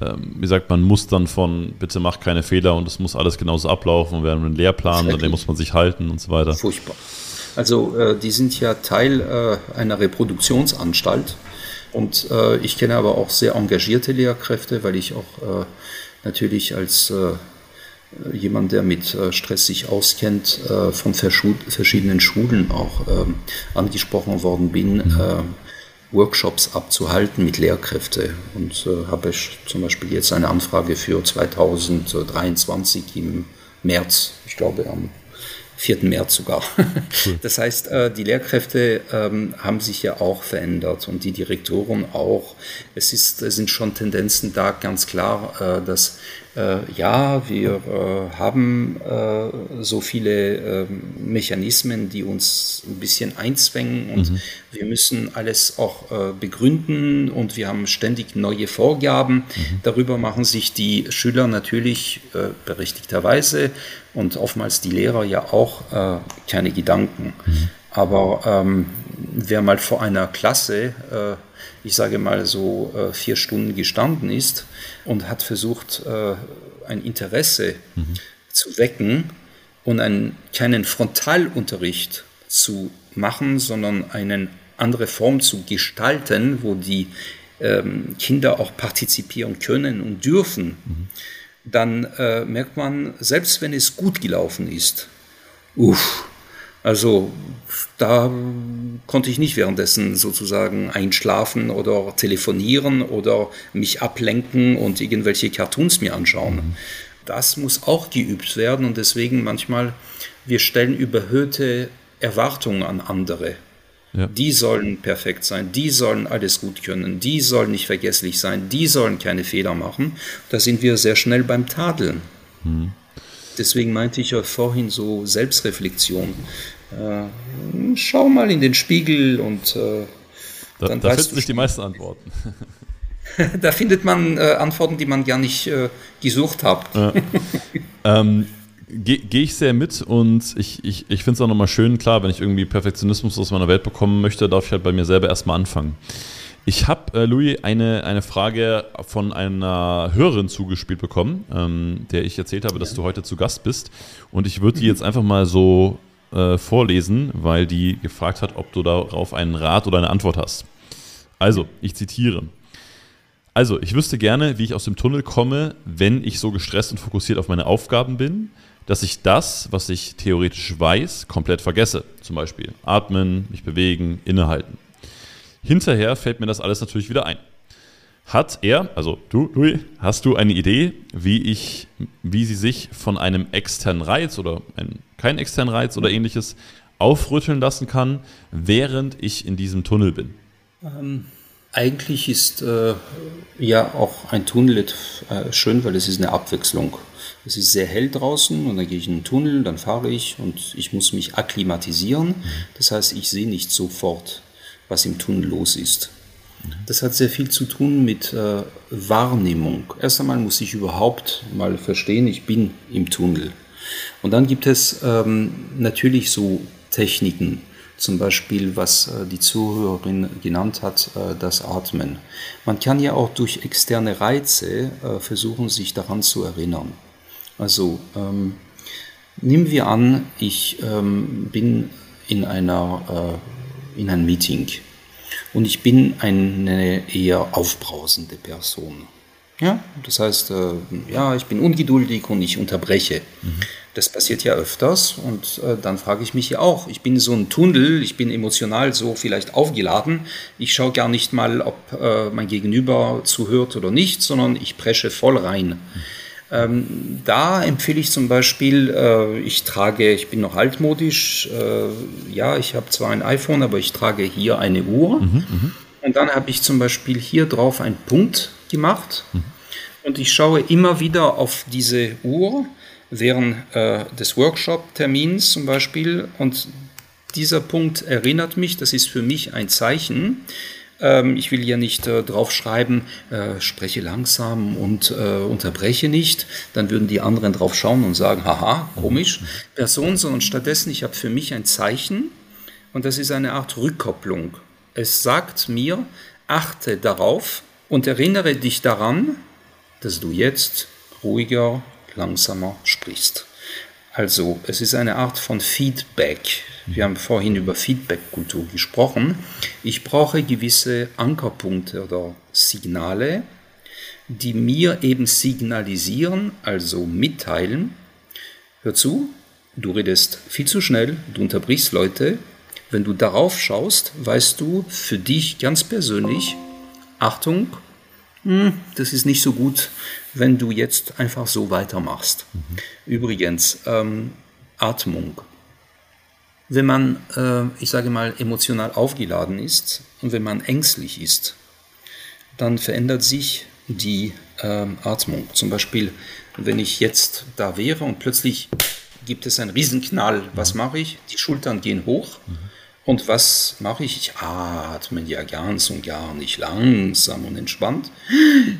[SPEAKER 2] ähm, wie sagt man, Mustern von bitte mach keine Fehler und es muss alles genauso ablaufen und wir haben einen Lehrplan, an den muss man sich halten und so weiter.
[SPEAKER 1] Furchtbar. Also äh, die sind ja Teil äh, einer Reproduktionsanstalt und äh, ich kenne aber auch sehr engagierte Lehrkräfte, weil ich auch äh, natürlich als äh, jemand, der mit äh, Stress sich auskennt, von verschiedenen Schulen auch ähm, angesprochen worden bin. Mhm Workshops abzuhalten mit Lehrkräften. Und äh, habe ich zum Beispiel jetzt eine Anfrage für 2023 im März, ich glaube am 4. März sogar. Das heißt, äh, die Lehrkräfte ähm, haben sich ja auch verändert und die Direktoren auch. Es, ist, es sind schon Tendenzen da, ganz klar, äh, dass äh, ja, wir äh, haben äh, so viele ähm, Mechanismen, die uns ein bisschen einzwängen und mhm. wir müssen alles auch äh, begründen und wir haben ständig neue Vorgaben. Mhm. Darüber machen sich die Schüler natürlich äh, berechtigterweise und oftmals die Lehrer ja auch äh, keine Gedanken. Mhm. Aber ähm, wer mal vor einer Klasse ich sage mal so, äh, vier Stunden gestanden ist und hat versucht, äh, ein Interesse mhm. zu wecken und einen, keinen Frontalunterricht zu machen, sondern eine andere Form zu gestalten, wo die ähm, Kinder auch partizipieren können und dürfen, mhm. dann äh, merkt man, selbst wenn es gut gelaufen ist, uff, also da konnte ich nicht währenddessen sozusagen einschlafen oder telefonieren oder mich ablenken und irgendwelche Cartoons mir anschauen. Mhm. Das muss auch geübt werden und deswegen manchmal, wir stellen überhöhte Erwartungen an andere. Ja. Die sollen perfekt sein, die sollen alles gut können, die sollen nicht vergesslich sein, die sollen keine Fehler machen. Da sind wir sehr schnell beim Tadeln. Mhm. Deswegen meinte ich ja vorhin so Selbstreflexion. Äh, schau mal in den Spiegel und äh,
[SPEAKER 2] da, dann da finden sich die meisten Antworten.
[SPEAKER 1] da findet man äh, Antworten, die man gar nicht äh, gesucht hat. Ja.
[SPEAKER 2] ähm, Gehe geh ich sehr mit und ich, ich, ich finde es auch nochmal schön, klar, wenn ich irgendwie Perfektionismus aus meiner Welt bekommen möchte, darf ich halt bei mir selber erstmal anfangen. Ich habe, äh, Louis, eine, eine Frage von einer Hörerin zugespielt bekommen, ähm, der ich erzählt habe, dass du heute zu Gast bist. Und ich würde die jetzt einfach mal so äh, vorlesen, weil die gefragt hat, ob du darauf einen Rat oder eine Antwort hast. Also, ich zitiere. Also, ich wüsste gerne, wie ich aus dem Tunnel komme, wenn ich so gestresst und fokussiert auf meine Aufgaben bin, dass ich das, was ich theoretisch weiß, komplett vergesse. Zum Beispiel atmen, mich bewegen, innehalten. Hinterher fällt mir das alles natürlich wieder ein. Hat er, also du, Louis, hast du eine Idee, wie ich, wie sie sich von einem externen Reiz oder einem, keinen externen Reiz oder ähnliches aufrütteln lassen kann, während ich in diesem Tunnel bin?
[SPEAKER 1] Ähm, eigentlich ist äh, ja auch ein Tunnel äh, schön, weil es ist eine Abwechslung. Es ist sehr hell draußen und dann gehe ich in den Tunnel, dann fahre ich und ich muss mich akklimatisieren. Das heißt, ich sehe nicht sofort was im Tunnel los ist. Das hat sehr viel zu tun mit äh, Wahrnehmung. Erst einmal muss ich überhaupt mal verstehen, ich bin im Tunnel. Und dann gibt es ähm, natürlich so Techniken, zum Beispiel, was äh, die Zuhörerin genannt hat, äh, das Atmen. Man kann ja auch durch externe Reize äh, versuchen, sich daran zu erinnern. Also ähm, nehmen wir an, ich ähm, bin in, einer, äh, in einem Meeting und ich bin eine eher aufbrausende Person. Ja, das heißt, äh, ja, ich bin ungeduldig und ich unterbreche. Mhm. Das passiert ja öfters und äh, dann frage ich mich ja auch, ich bin so ein Tunnel, ich bin emotional so vielleicht aufgeladen, ich schaue gar nicht mal, ob äh, mein Gegenüber zuhört oder nicht, sondern ich presche voll rein. Mhm. Ähm, da empfehle ich zum Beispiel, äh, ich trage, ich bin noch altmodisch, äh, ja, ich habe zwar ein iPhone, aber ich trage hier eine Uhr. Mhm, mhm. und dann habe ich zum Beispiel hier drauf einen Punkt gemacht mhm. und ich schaue immer wieder auf diese Uhr während äh, des Workshop-Termins zum Beispiel und dieser Punkt erinnert mich, das ist für mich ein Zeichen, ähm, ich will ja nicht äh, drauf schreiben, äh, spreche langsam und äh, unterbreche nicht. Dann würden die anderen drauf schauen und sagen, haha, komisch. Person, sondern stattdessen, ich habe für mich ein Zeichen und das ist eine Art Rückkopplung. Es sagt mir, achte darauf und erinnere dich daran, dass du jetzt ruhiger, langsamer sprichst. Also es ist eine Art von Feedback. Wir haben vorhin über Feedback-Kultur gesprochen. Ich brauche gewisse Ankerpunkte oder Signale, die mir eben signalisieren, also mitteilen. Hör zu, du redest viel zu schnell, du unterbrichst Leute. Wenn du darauf schaust, weißt du für dich ganz persönlich, Achtung, hm, das ist nicht so gut, wenn du jetzt einfach so weitermachst. Mhm. Übrigens, ähm, Atmung. Wenn man, äh, ich sage mal, emotional aufgeladen ist und wenn man ängstlich ist, dann verändert sich die äh, Atmung. Zum Beispiel, wenn ich jetzt da wäre und plötzlich gibt es einen Riesenknall, was mache ich? Die Schultern gehen hoch. Mhm. Und was mache ich? Ich atme ja ganz und gar nicht langsam und entspannt,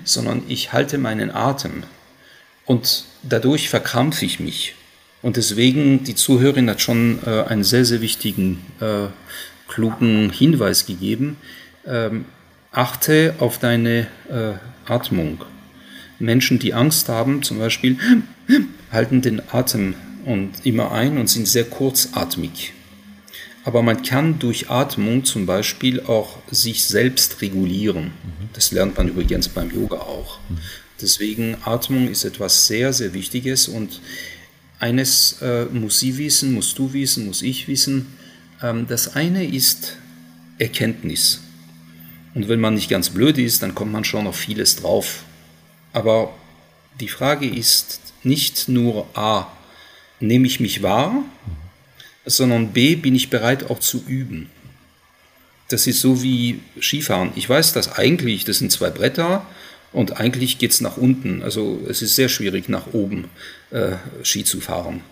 [SPEAKER 1] sondern ich halte meinen Atem. Und dadurch verkrampfe ich mich. Und deswegen, die Zuhörerin hat schon äh, einen sehr, sehr wichtigen, äh, klugen Hinweis gegeben. Ähm, achte auf deine äh, Atmung. Menschen, die Angst haben, zum Beispiel, halten den Atem und immer ein und sind sehr kurzatmig. Aber man kann durch Atmung zum Beispiel auch sich selbst regulieren. Mhm. Das lernt man übrigens beim Yoga auch. Mhm. Deswegen Atmung ist etwas sehr, sehr Wichtiges und eines äh, muss sie wissen, musst du wissen, muss ich wissen. Ähm, das eine ist Erkenntnis. Und wenn man nicht ganz blöd ist, dann kommt man schon auf vieles drauf. Aber die Frage ist nicht nur A, nehme ich mich wahr? Sondern B, bin ich bereit auch zu üben. Das ist so wie Skifahren. Ich weiß, dass eigentlich, das sind zwei Bretter und eigentlich geht es nach unten. Also es ist sehr schwierig, nach oben äh, Ski zu fahren.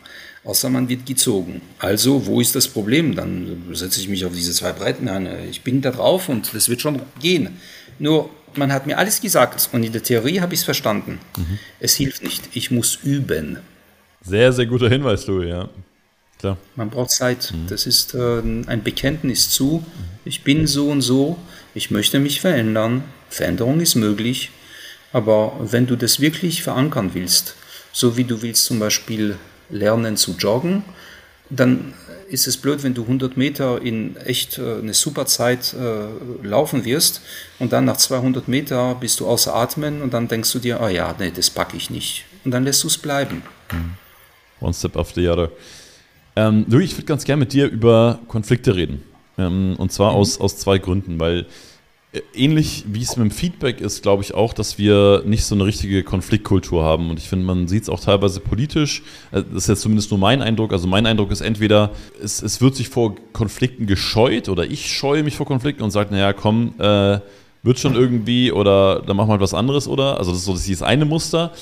[SPEAKER 1] Außer man wird gezogen. Also, wo ist das Problem? Dann setze ich mich auf diese zwei Bretten an. Ich bin da drauf und das wird schon gehen. Nur, man hat mir alles gesagt und in der Theorie habe ich es verstanden. Mhm. Es hilft nicht. Ich muss üben.
[SPEAKER 2] Sehr, sehr guter Hinweis, Louis, ja.
[SPEAKER 1] Klar. Man braucht Zeit. Mhm. Das ist äh, ein Bekenntnis zu, ich bin so und so, ich möchte mich verändern, Veränderung ist möglich, aber wenn du das wirklich verankern willst, so wie du willst zum Beispiel lernen zu joggen, dann ist es blöd, wenn du 100 Meter in echt äh, eine super Zeit äh, laufen wirst und dann nach 200 Meter bist du außer Atmen und dann denkst du dir, ah ja, nee, das packe ich nicht. Und dann lässt du es bleiben.
[SPEAKER 2] Mhm. One step after the other. Ähm, Louis, ich würde ganz gerne mit dir über Konflikte reden. Ähm, und zwar mhm. aus, aus zwei Gründen, weil ähnlich wie es mit dem Feedback ist, glaube ich auch, dass wir nicht so eine richtige Konfliktkultur haben. Und ich finde, man sieht es auch teilweise politisch. Äh, das ist jetzt zumindest nur mein Eindruck. Also mein Eindruck ist entweder, es, es wird sich vor Konflikten gescheut oder ich scheue mich vor Konflikten und sage, naja, komm, äh, wird schon irgendwie oder dann machen wir halt was anderes oder. Also das ist so das eine Muster.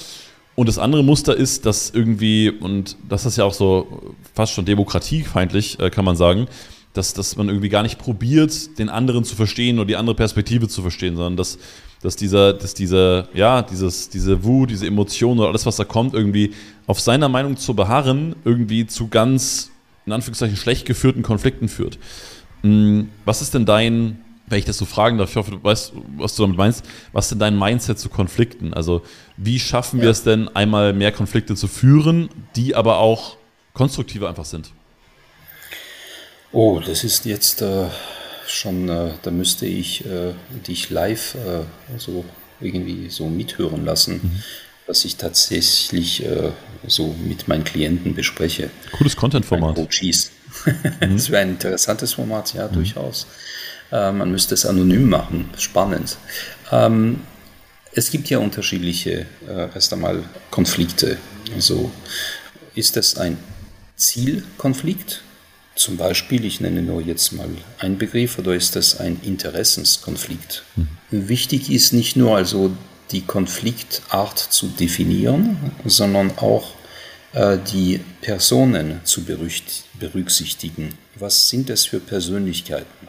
[SPEAKER 2] Und das andere Muster ist, dass irgendwie, und das ist ja auch so fast schon demokratiefeindlich, äh, kann man sagen, dass, dass man irgendwie gar nicht probiert, den anderen zu verstehen oder die andere Perspektive zu verstehen, sondern dass, dass dieser, dass diese, ja, dieses, diese Wut, diese Emotionen oder alles, was da kommt, irgendwie auf seiner Meinung zu beharren, irgendwie zu ganz, in Anführungszeichen, schlecht geführten Konflikten führt. Hm, was ist denn dein, wenn ich das so fragen darf, ich hoffe, du weißt, was du damit meinst, was ist denn dein Mindset zu Konflikten? Also, wie schaffen ja. wir es denn, einmal mehr Konflikte zu führen, die aber auch konstruktiver einfach sind?
[SPEAKER 1] Oh, das ist jetzt äh, schon, äh, da müsste ich äh, dich live äh, so irgendwie so mithören lassen, mhm. was ich tatsächlich äh, so mit meinen Klienten bespreche.
[SPEAKER 2] Cooles Content-Format.
[SPEAKER 1] Coaches. Mhm. das wäre ein interessantes Format, ja, mhm. durchaus. Äh, man müsste es anonym machen, spannend. Ähm, es gibt ja unterschiedliche, erst einmal Konflikte. Also ist es ein Zielkonflikt? Zum Beispiel, ich nenne nur jetzt mal einen Begriff, oder ist das ein Interessenskonflikt? Mhm. Wichtig ist nicht nur also die Konfliktart zu definieren, sondern auch äh, die Personen zu berücksichtigen. Was sind das für Persönlichkeiten?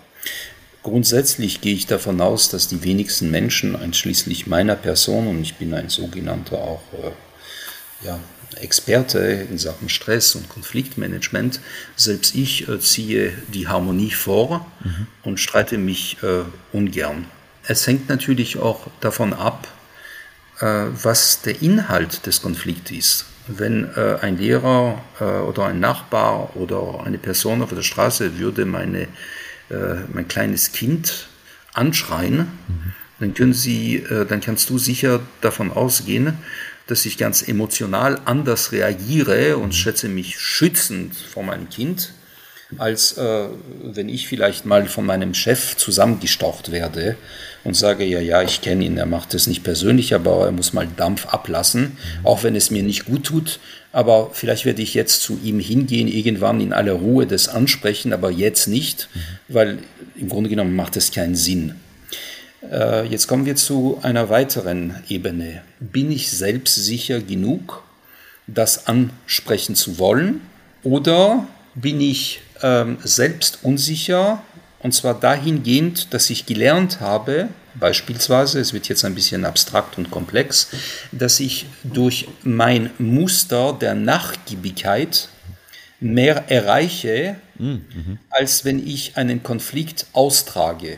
[SPEAKER 1] Grundsätzlich gehe ich davon aus, dass die wenigsten Menschen, einschließlich meiner Person, und ich bin ein sogenannter auch äh, ja, Experte in Sachen Stress und Konfliktmanagement. Selbst ich äh, ziehe die Harmonie vor mhm. und streite mich äh, ungern. Es hängt natürlich auch davon ab, äh, was der Inhalt des Konflikts ist. Wenn ein Lehrer oder ein Nachbar oder eine Person auf der Straße würde meine, mein kleines Kind anschreien, mhm. dann, können Sie, dann kannst du sicher davon ausgehen, dass ich ganz emotional anders reagiere und schätze mich schützend vor meinem Kind, als äh, wenn ich vielleicht mal von meinem Chef zusammengestaucht werde und sage, ja, ja, ich kenne ihn, er macht es nicht persönlich, aber er muss mal Dampf ablassen, auch wenn es mir nicht gut tut. Aber vielleicht werde ich jetzt zu ihm hingehen, irgendwann in aller Ruhe das ansprechen, aber jetzt nicht, weil im Grunde genommen macht es keinen Sinn. Äh, jetzt kommen wir zu einer weiteren Ebene. Bin ich selbstsicher genug, das ansprechen zu wollen? Oder bin ich ähm, selbst unsicher? Und zwar dahingehend, dass ich gelernt habe, beispielsweise, es wird jetzt ein bisschen abstrakt und komplex, dass ich durch mein Muster der Nachgiebigkeit mehr erreiche, mhm. als wenn ich einen Konflikt austrage.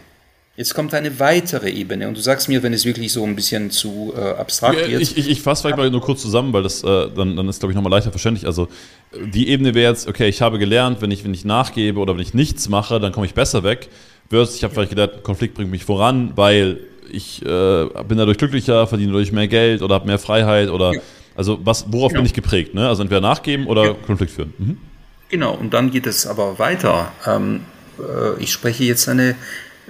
[SPEAKER 1] Jetzt kommt eine weitere Ebene und du sagst mir, wenn es wirklich so ein bisschen zu äh, abstrakt
[SPEAKER 2] wird. Ich, ich, ich fasse vielleicht mal nur kurz zusammen, weil das äh, dann, dann ist, glaube ich, nochmal leichter verständlich. Also die Ebene wäre jetzt, okay, ich habe gelernt, wenn ich, wenn ich nachgebe oder wenn ich nichts mache, dann komme ich besser weg. Versus, ich habe vielleicht gelernt, Konflikt bringt mich voran, weil ich äh, bin dadurch glücklicher, verdiene dadurch mehr Geld oder habe mehr Freiheit oder ja. also was, worauf genau. bin ich geprägt? Ne? Also entweder nachgeben oder ja. Konflikt führen. Mhm.
[SPEAKER 1] Genau, und dann geht es aber weiter. Ähm, äh, ich spreche jetzt eine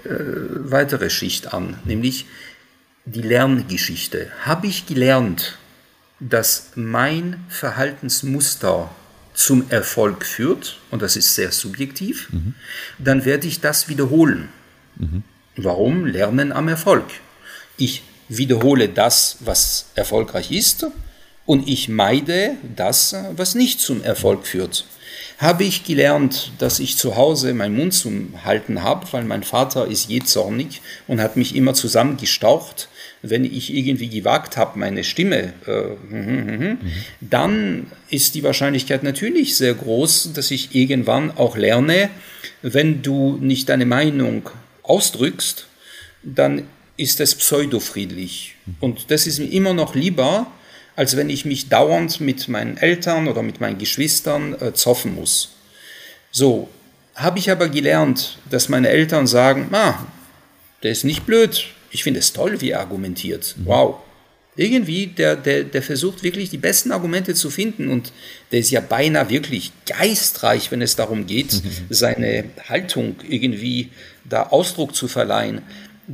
[SPEAKER 1] weitere Schicht an, nämlich die Lerngeschichte. Habe ich gelernt, dass mein Verhaltensmuster zum Erfolg führt, und das ist sehr subjektiv, mhm. dann werde ich das wiederholen. Mhm. Warum? Lernen am Erfolg. Ich wiederhole das, was erfolgreich ist, und ich meide das, was nicht zum Erfolg führt habe ich gelernt, dass ich zu Hause meinen Mund zum Halten habe, weil mein Vater ist je zornig und hat mich immer zusammengestaucht, wenn ich irgendwie gewagt habe, meine Stimme, äh, mhm. dann ist die Wahrscheinlichkeit natürlich sehr groß, dass ich irgendwann auch lerne, wenn du nicht deine Meinung ausdrückst, dann ist es pseudofriedlich. Und das ist mir immer noch lieber, als wenn ich mich dauernd mit meinen Eltern oder mit meinen Geschwistern äh, zoffen muss. So, habe ich aber gelernt, dass meine Eltern sagen, ah, der ist nicht blöd, ich finde es toll, wie er argumentiert. Mhm. Wow. Irgendwie, der, der, der versucht wirklich die besten Argumente zu finden und der ist ja beinahe wirklich geistreich, wenn es darum geht, mhm. seine Haltung irgendwie da Ausdruck zu verleihen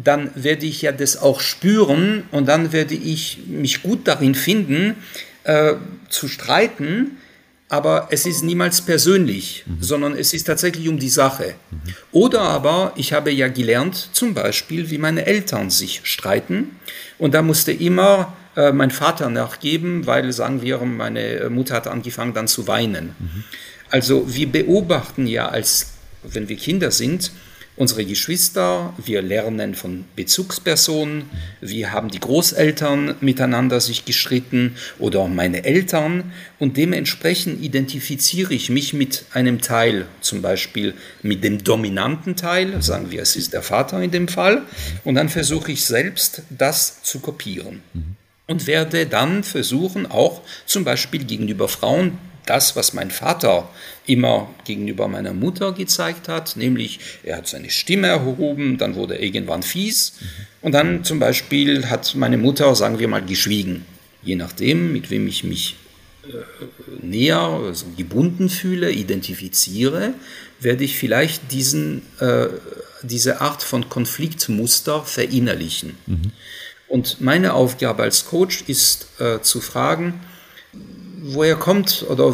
[SPEAKER 1] dann werde ich ja das auch spüren und dann werde ich mich gut darin finden, äh, zu streiten, aber es ist niemals persönlich, mhm. sondern es ist tatsächlich um die Sache. Mhm. Oder aber ich habe ja gelernt, zum Beispiel, wie meine Eltern sich streiten und da musste immer äh, mein Vater nachgeben, weil, sagen wir, meine Mutter hat angefangen dann zu weinen. Mhm. Also wir beobachten ja als wenn wir Kinder sind, unsere Geschwister, wir lernen von Bezugspersonen, wir haben die Großeltern miteinander sich gestritten oder meine Eltern? Und dementsprechend identifiziere ich mich mit einem Teil, zum Beispiel mit dem dominanten Teil, sagen wir, es ist der Vater in dem Fall, und dann versuche ich selbst das zu kopieren. Und werde dann versuchen, auch zum Beispiel gegenüber Frauen das, was mein Vater immer gegenüber meiner Mutter gezeigt hat, nämlich er hat seine Stimme erhoben, dann wurde er irgendwann fies und dann zum Beispiel hat meine Mutter, sagen wir mal, geschwiegen. Je nachdem, mit wem ich mich äh, näher, also gebunden fühle, identifiziere, werde ich vielleicht diesen, äh, diese Art von Konfliktmuster verinnerlichen. Mhm. Und meine Aufgabe als Coach ist äh, zu fragen, woher kommt oder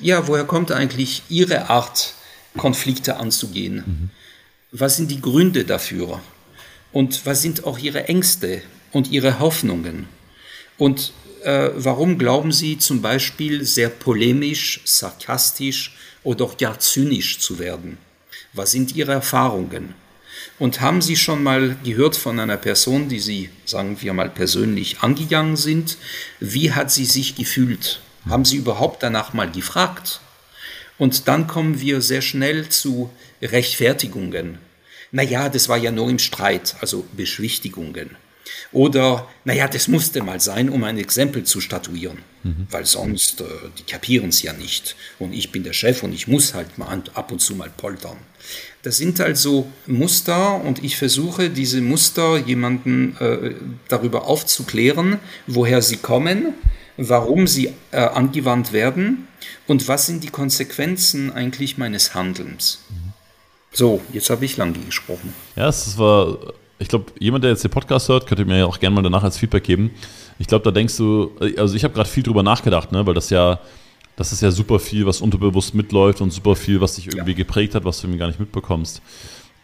[SPEAKER 1] ja, woher kommt eigentlich Ihre Art, Konflikte anzugehen? Mhm. Was sind die Gründe dafür? Und was sind auch Ihre Ängste und Ihre Hoffnungen? Und äh, warum glauben Sie zum Beispiel sehr polemisch, sarkastisch oder auch gar zynisch zu werden? Was sind Ihre Erfahrungen? Und haben Sie schon mal gehört von einer Person, die Sie, sagen wir mal, persönlich angegangen sind? Wie hat sie sich gefühlt? Haben Sie überhaupt danach mal gefragt? Und dann kommen wir sehr schnell zu Rechtfertigungen. Naja, das war ja nur im Streit, also Beschwichtigungen. Oder, naja, das musste mal sein, um ein Exempel zu statuieren, mhm. weil sonst, äh, die kapieren es ja nicht. Und ich bin der Chef und ich muss halt mal ab und zu mal poltern. Das sind also Muster und ich versuche, diese Muster jemanden äh, darüber aufzuklären, woher sie kommen, warum sie äh, angewandt werden und was sind die Konsequenzen eigentlich meines Handelns. So, jetzt habe ich lange gesprochen.
[SPEAKER 2] Ja, es war, ich glaube, jemand, der jetzt den Podcast hört, könnte mir ja auch gerne mal danach als Feedback geben. Ich glaube, da denkst du, also ich habe gerade viel drüber nachgedacht, ne, weil das ja, das ist ja super viel, was unterbewusst mitläuft und super viel, was dich irgendwie ja. geprägt hat, was du irgendwie gar nicht mitbekommst.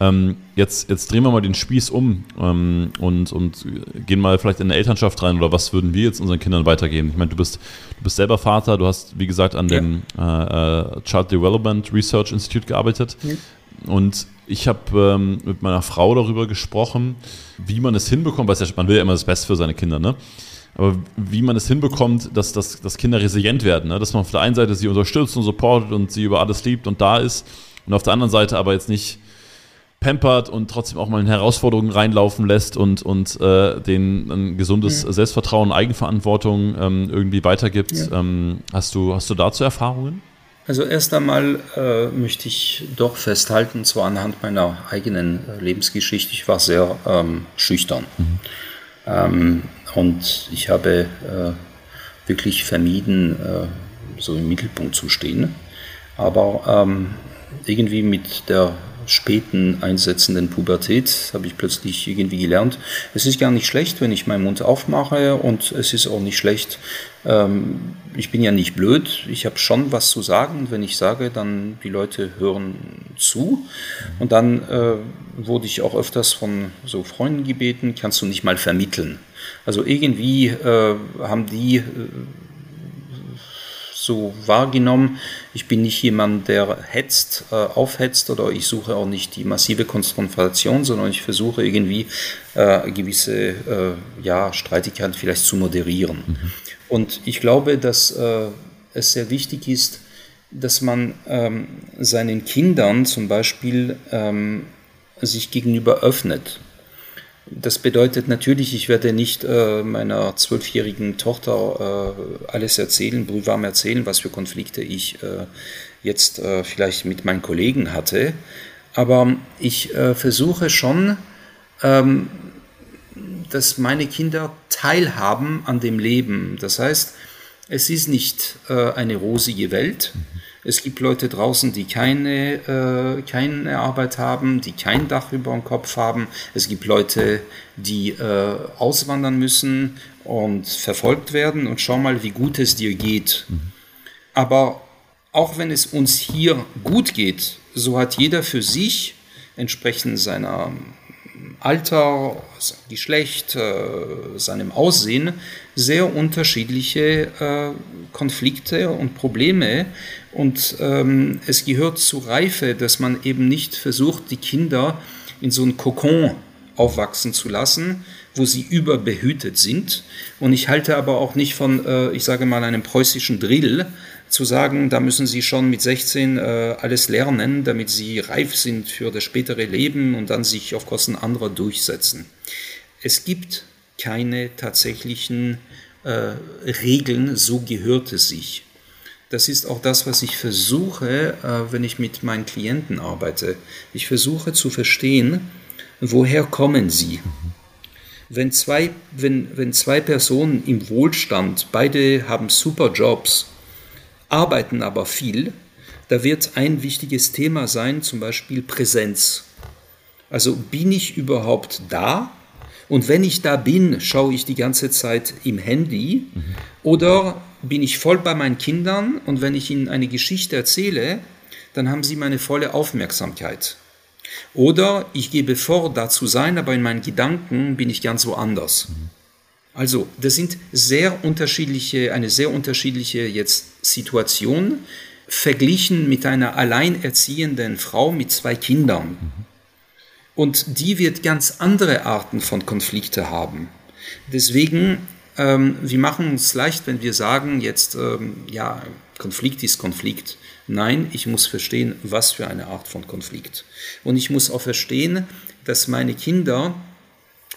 [SPEAKER 2] Ähm, jetzt, jetzt drehen wir mal den Spieß um ähm, und, und gehen mal vielleicht in eine Elternschaft rein oder was würden wir jetzt unseren Kindern weitergeben? Ich meine, du bist, du bist selber Vater, du hast, wie gesagt, an ja. dem äh, äh, Child Development Research Institute gearbeitet. Ja. Und ich habe ähm, mit meiner Frau darüber gesprochen, wie man es hinbekommt, weil man will ja immer das Beste für seine Kinder, ne? Aber wie man es hinbekommt, dass, dass, dass Kinder resilient werden, ne? dass man auf der einen Seite sie unterstützt und supportet und sie über alles liebt und da ist und auf der anderen Seite aber jetzt nicht pampert und trotzdem auch mal in Herausforderungen reinlaufen lässt und, und äh, denen ein gesundes ja. Selbstvertrauen, Eigenverantwortung ähm, irgendwie weitergibt. Ja. Ähm, hast, du, hast du dazu Erfahrungen?
[SPEAKER 1] Also erst einmal äh, möchte ich doch festhalten, zwar anhand meiner eigenen äh, Lebensgeschichte, ich war sehr ähm, schüchtern. Mhm. Ähm, und ich habe äh, wirklich vermieden, äh, so im Mittelpunkt zu stehen. Aber ähm, irgendwie mit der späten einsetzenden Pubertät habe ich plötzlich irgendwie gelernt, es ist gar nicht schlecht, wenn ich meinen Mund aufmache und es ist auch nicht schlecht, ähm, ich bin ja nicht blöd, ich habe schon was zu sagen. Wenn ich sage, dann die Leute hören zu. Und dann äh, wurde ich auch öfters von so Freunden gebeten, kannst du nicht mal vermitteln. Also irgendwie äh, haben die äh, so wahrgenommen. Ich bin nicht jemand, der hetzt, äh, aufhetzt oder ich suche auch nicht die massive Konfrontation, sondern ich versuche irgendwie äh, gewisse äh, ja, Streitigkeiten vielleicht zu moderieren. Mhm. Und ich glaube, dass äh, es sehr wichtig ist, dass man ähm, seinen Kindern zum Beispiel ähm, sich gegenüber öffnet. Das bedeutet natürlich, ich werde nicht äh, meiner zwölfjährigen Tochter äh, alles erzählen, brühwarm erzählen, was für Konflikte ich äh, jetzt äh, vielleicht mit meinen Kollegen hatte. Aber ich äh, versuche schon, ähm, dass meine Kinder teilhaben an dem Leben. Das heißt, es ist nicht äh, eine rosige Welt. Es gibt Leute draußen, die keine, äh, keine Arbeit haben, die kein Dach über dem Kopf haben. Es gibt Leute, die äh, auswandern müssen und verfolgt werden. Und schau mal, wie gut es dir geht. Aber auch wenn es uns hier gut geht, so hat jeder für sich entsprechend seiner Alter, Geschlecht, äh, seinem Aussehen sehr unterschiedliche äh, Konflikte und Probleme, Und ähm, es gehört zur Reife, dass man eben nicht versucht, die Kinder in so einen Kokon aufwachsen zu lassen, wo sie überbehütet sind. Und ich halte aber auch nicht von, äh, ich sage mal, einem preußischen Drill, zu sagen, da müssen sie schon mit 16 äh, alles lernen, damit sie reif sind für das spätere Leben und dann sich auf Kosten anderer durchsetzen. Es gibt keine tatsächlichen äh, Regeln, so gehört es sich. Das ist auch das, was ich versuche, äh, wenn ich mit meinen Klienten arbeite. Ich versuche zu verstehen, woher kommen sie. Wenn zwei, wenn, wenn zwei Personen im Wohlstand, beide haben super Jobs, arbeiten aber viel, da wird ein wichtiges Thema sein, zum Beispiel Präsenz. Also bin ich überhaupt da? Und wenn ich da bin, schaue ich die ganze Zeit im Handy mhm. oder bin ich voll bei meinen Kindern und wenn ich ihnen eine Geschichte erzähle, dann haben sie meine volle Aufmerksamkeit. Oder ich gebe vor, da zu sein, aber in meinen Gedanken bin ich ganz woanders. Also, das sind sehr unterschiedliche, eine sehr unterschiedliche jetzt Situation verglichen mit einer alleinerziehenden Frau mit zwei Kindern. Und die wird ganz andere Arten von Konflikte haben. Deswegen, ähm, wir machen uns leicht, wenn wir sagen, jetzt, ähm, ja, Konflikt ist Konflikt. Nein, ich muss verstehen, was für eine Art von Konflikt. Und ich muss auch verstehen, dass meine Kinder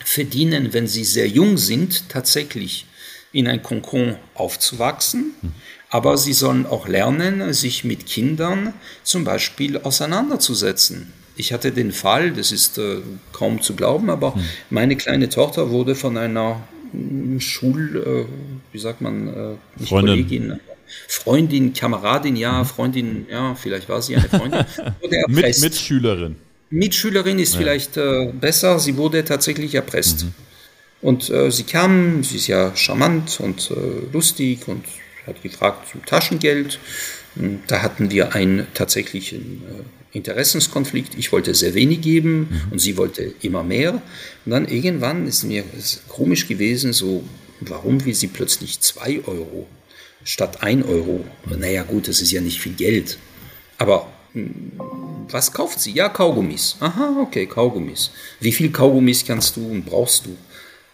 [SPEAKER 1] verdienen, wenn sie sehr jung sind, tatsächlich in ein Konkon aufzuwachsen. Aber sie sollen auch lernen, sich mit Kindern zum Beispiel auseinanderzusetzen. Ich hatte den Fall, das ist äh, kaum zu glauben, aber hm. meine kleine Tochter wurde von einer Schul, äh, wie sagt man, äh, nicht Freundin. Kollegin, Freundin, Kameradin, ja. Freundin, ja, vielleicht war sie eine Freundin.
[SPEAKER 2] mit, Mitschülerin.
[SPEAKER 1] Mitschülerin ist ja. vielleicht äh, besser, sie wurde tatsächlich erpresst. Mhm. Und äh, sie kam, sie ist ja charmant und äh, lustig und hat gefragt zum Taschengeld. Und da hatten wir einen tatsächlichen äh, Interessenskonflikt. Ich wollte sehr wenig geben mhm. und sie wollte immer mehr. Und dann irgendwann ist mir komisch gewesen, so, warum will sie plötzlich zwei Euro statt ein Euro? Naja, gut, das ist ja nicht viel Geld. Aber was kauft sie? Ja, Kaugummis. Aha, okay, Kaugummis. Wie viel Kaugummis kannst du und brauchst du?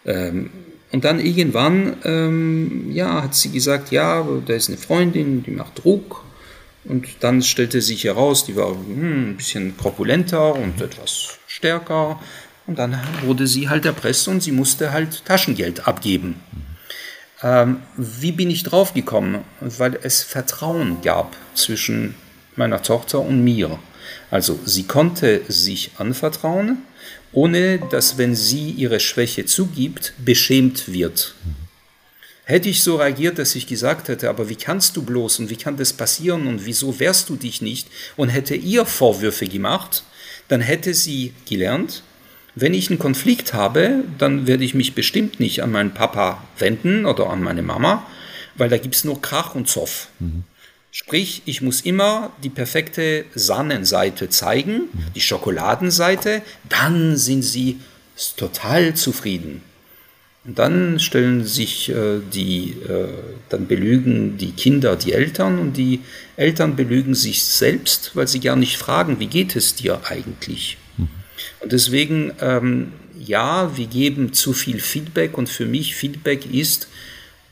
[SPEAKER 1] Ähm, und dann irgendwann, ähm, ja, hat sie gesagt, ja, da ist eine Freundin, die macht Druck. Und dann stellte sich heraus, die war hm, ein bisschen korpulenter und etwas stärker. Und dann wurde sie halt erpresst und sie musste halt Taschengeld abgeben. Ähm, wie bin ich draufgekommen? Weil es Vertrauen gab zwischen meiner Tochter und mir. Also sie konnte sich anvertrauen, ohne dass, wenn sie ihre Schwäche zugibt, beschämt wird. Hätte ich so reagiert, dass ich gesagt hätte, aber wie kannst du bloß und wie kann das passieren und wieso wehrst du dich nicht und hätte ihr Vorwürfe gemacht, dann hätte sie gelernt, wenn ich einen Konflikt habe, dann werde ich mich bestimmt nicht an meinen Papa wenden oder an meine Mama, weil da gibt es nur Krach und Zoff. Mhm. Sprich, ich muss immer die perfekte Sonnenseite zeigen, die Schokoladenseite, dann sind sie total zufrieden. Und dann stellen sich äh, die, äh, dann belügen die Kinder die Eltern und die Eltern belügen sich selbst, weil sie gar nicht fragen, wie geht es dir eigentlich? Mhm. Und deswegen, ähm, ja, wir geben zu viel Feedback und für mich Feedback ist,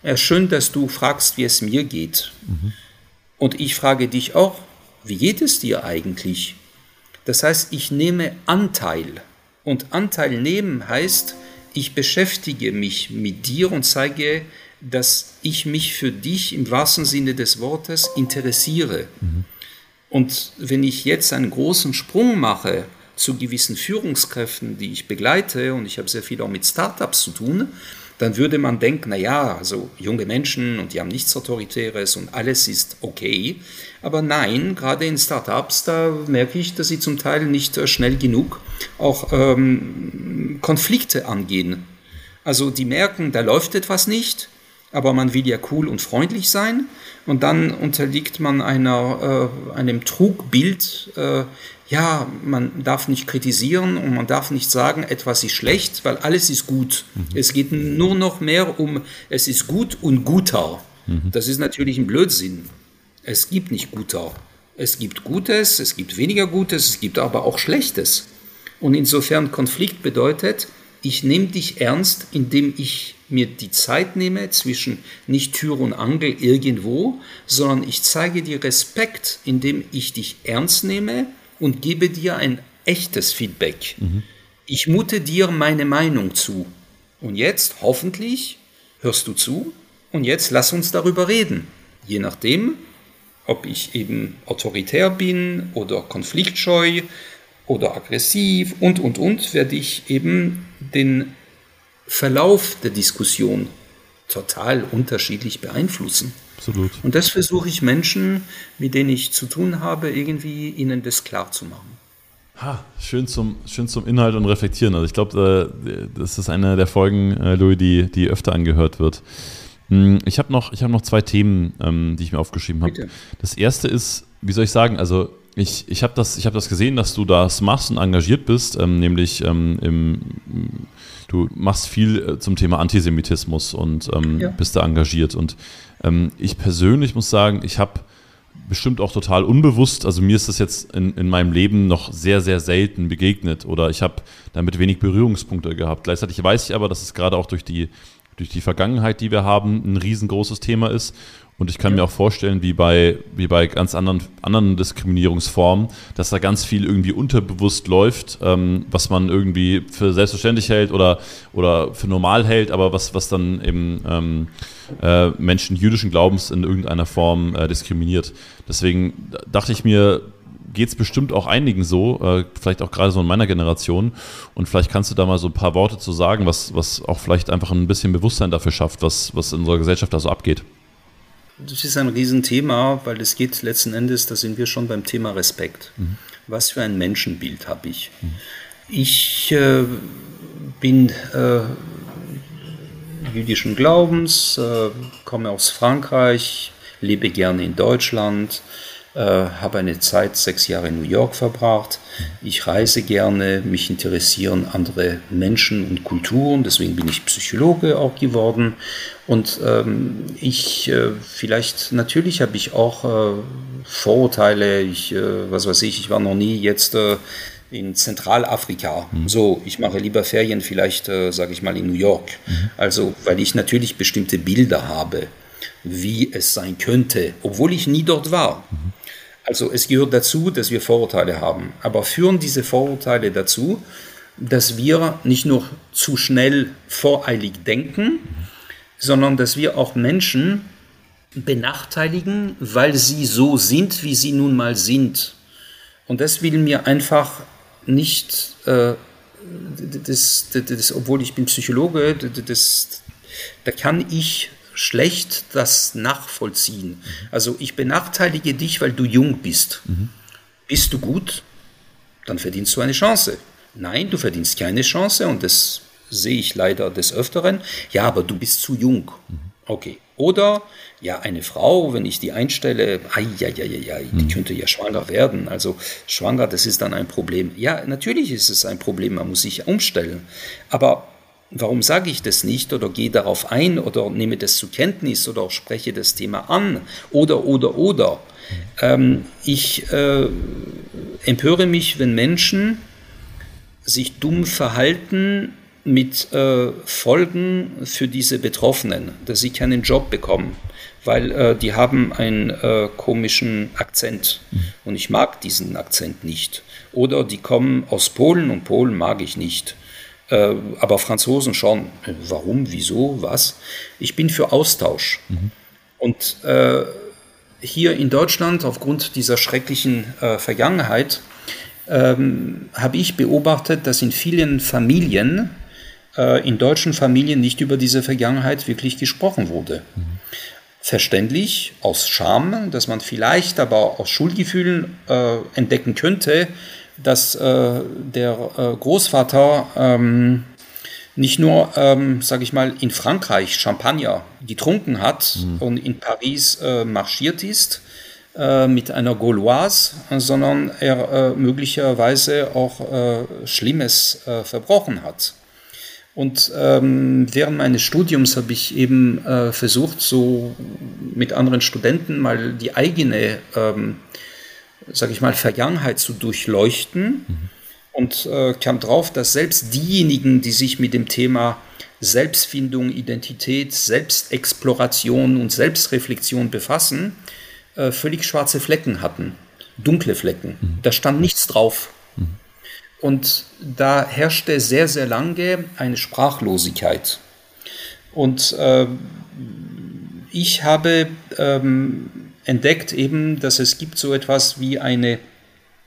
[SPEAKER 1] ja, schön, dass du fragst, wie es mir geht. Mhm. Und ich frage dich auch, wie geht es dir eigentlich? Das heißt, ich nehme Anteil. Und Anteil nehmen heißt, ich beschäftige mich mit dir und zeige, dass ich mich für dich im wahrsten Sinne des Wortes interessiere. Mhm. Und wenn ich jetzt einen großen Sprung mache zu gewissen Führungskräften, die ich begleite, und ich habe sehr viel auch mit Startups zu tun, dann würde man denken, naja, also junge Menschen und die haben nichts Autoritäres und alles ist okay. Aber nein, gerade in Startups, da merke ich, dass sie zum Teil nicht äh, schnell genug auch ähm, Konflikte angehen. Also die merken, da läuft etwas nicht, aber man will ja cool und freundlich sein und dann unterliegt man einer, äh, einem Trugbild, äh, ja, man darf nicht kritisieren und man darf nicht sagen, etwas ist schlecht, weil alles ist gut. Mhm. Es geht nur noch mehr um, es ist gut und guter. Mhm. Das ist natürlich ein Blödsinn. Es gibt nicht guter. Es gibt Gutes, es gibt weniger Gutes, es gibt aber auch Schlechtes. Und insofern Konflikt bedeutet, ich nehme dich ernst, indem ich mir die Zeit nehme zwischen nicht Tür und Angel irgendwo, sondern ich zeige dir Respekt, indem ich dich ernst nehme und gebe dir ein echtes Feedback. Mhm. Ich mute dir meine Meinung zu. Und jetzt, hoffentlich, hörst du zu und jetzt lass uns darüber reden. Je nachdem, ob ich eben autoritär bin oder konfliktscheu oder aggressiv und, und, und, werde ich eben den Verlauf der Diskussion total unterschiedlich beeinflussen.
[SPEAKER 2] Absolut.
[SPEAKER 1] Und das versuche ich Menschen, mit denen ich zu tun habe, irgendwie ihnen das klar zu machen.
[SPEAKER 2] Ha, schön, zum, schön zum Inhalt und Reflektieren. Also ich glaube, das ist eine der Folgen, äh, Louis, die, die öfter angehört wird. Hm, ich habe noch, hab noch zwei Themen, ähm, die ich mir aufgeschrieben habe. Das erste ist, wie soll ich sagen, also ich, ich habe das, hab das gesehen, dass du das machst und engagiert bist, ähm, nämlich ähm, im, du machst viel äh, zum Thema Antisemitismus und ähm, ja. bist da engagiert. Und ähm, ich persönlich muss sagen, ich habe bestimmt auch total unbewusst. Also mir ist das jetzt in, in meinem Leben noch sehr, sehr selten begegnet oder ich habe damit wenig Berührungspunkte gehabt. Gleichzeitig weiß ich aber, dass es gerade auch durch die, durch die Vergangenheit, die wir haben, ein riesengroßes Thema ist. Und ich kann mir auch vorstellen, wie bei, wie bei ganz anderen, anderen Diskriminierungsformen, dass da ganz viel irgendwie unterbewusst läuft, ähm, was man irgendwie für selbstverständlich hält oder, oder für normal hält, aber was, was dann eben ähm, äh, Menschen jüdischen Glaubens in irgendeiner Form äh, diskriminiert. Deswegen dachte ich mir, geht es bestimmt auch einigen so, äh, vielleicht auch gerade so in meiner Generation. Und vielleicht kannst du da mal so ein paar Worte zu sagen, was, was auch vielleicht einfach ein bisschen Bewusstsein dafür schafft, was, was in unserer Gesellschaft da so abgeht.
[SPEAKER 1] Das ist ein Riesenthema, weil es geht letzten Endes, da sind wir schon beim Thema Respekt. Mhm. Was für ein Menschenbild habe ich? Mhm. Ich äh, bin äh, jüdischen Glaubens, äh, komme aus Frankreich, lebe gerne in Deutschland, äh, habe eine Zeit sechs Jahre in New York verbracht. Ich reise gerne, mich interessieren andere Menschen und Kulturen, deswegen bin ich Psychologe auch geworden. Und ähm, ich, äh, vielleicht, natürlich habe ich auch äh, Vorurteile, ich, äh, was weiß ich, ich war noch nie jetzt äh, in Zentralafrika. Mhm. So, ich mache lieber Ferien vielleicht, äh, sage ich mal, in New York. Mhm. Also, weil ich natürlich bestimmte Bilder habe, wie es sein könnte, obwohl ich nie dort war. Mhm. Also es gehört dazu, dass wir Vorurteile haben. Aber führen diese Vorurteile dazu, dass wir nicht nur zu schnell voreilig denken, sondern dass wir auch Menschen benachteiligen, weil sie so sind, wie sie nun mal sind. Und das will mir einfach nicht, äh, das, das, das, obwohl ich bin Psychologe, das, da kann ich schlecht das nachvollziehen. Also ich benachteilige dich, weil du jung bist. Mhm. Bist du gut, dann verdienst du eine Chance. Nein, du verdienst keine Chance und das sehe ich leider des Öfteren. Ja, aber du bist zu jung. Mhm. Okay. Oder ja, eine Frau, wenn ich die einstelle, ai, ai, ai, ai, die mhm. könnte ja schwanger werden. Also schwanger, das ist dann ein Problem. Ja, natürlich ist es ein Problem, man muss sich umstellen. Aber Warum sage ich das nicht oder gehe darauf ein oder nehme das zur Kenntnis oder spreche das Thema an oder, oder, oder? Ähm, ich äh, empöre mich, wenn Menschen sich dumm verhalten mit äh, Folgen für diese Betroffenen, dass sie keinen Job bekommen, weil äh, die haben einen äh, komischen Akzent und ich mag diesen Akzent nicht. Oder die kommen aus Polen und Polen mag ich nicht. Äh, aber Franzosen schon. Warum, wieso, was? Ich bin für Austausch. Mhm. Und äh, hier in Deutschland, aufgrund dieser schrecklichen äh, Vergangenheit, ähm, habe ich beobachtet, dass in vielen Familien, äh, in deutschen Familien nicht über diese Vergangenheit wirklich gesprochen wurde. Mhm. Verständlich, aus Scham, dass man vielleicht aber aus Schuldgefühlen äh, entdecken könnte, dass äh, der äh, Großvater ähm, nicht nur, ähm, sage ich mal, in Frankreich Champagner getrunken hat mhm. und in Paris äh, marschiert ist äh, mit einer Gauloise, sondern er äh, möglicherweise auch äh, Schlimmes verbrochen hat. Und ähm, während meines Studiums habe ich eben äh, versucht, so mit anderen Studenten mal die eigene, ähm, sage ich mal, Vergangenheit zu durchleuchten mhm. und äh, kam drauf, dass selbst diejenigen, die sich mit dem Thema Selbstfindung, Identität, Selbstexploration und Selbstreflexion befassen, äh, völlig schwarze Flecken hatten, dunkle Flecken. Mhm. Da stand nichts drauf. Mhm. Und da herrschte sehr, sehr lange eine Sprachlosigkeit. Und äh, ich habe ähm, entdeckt eben, dass es gibt so etwas wie eine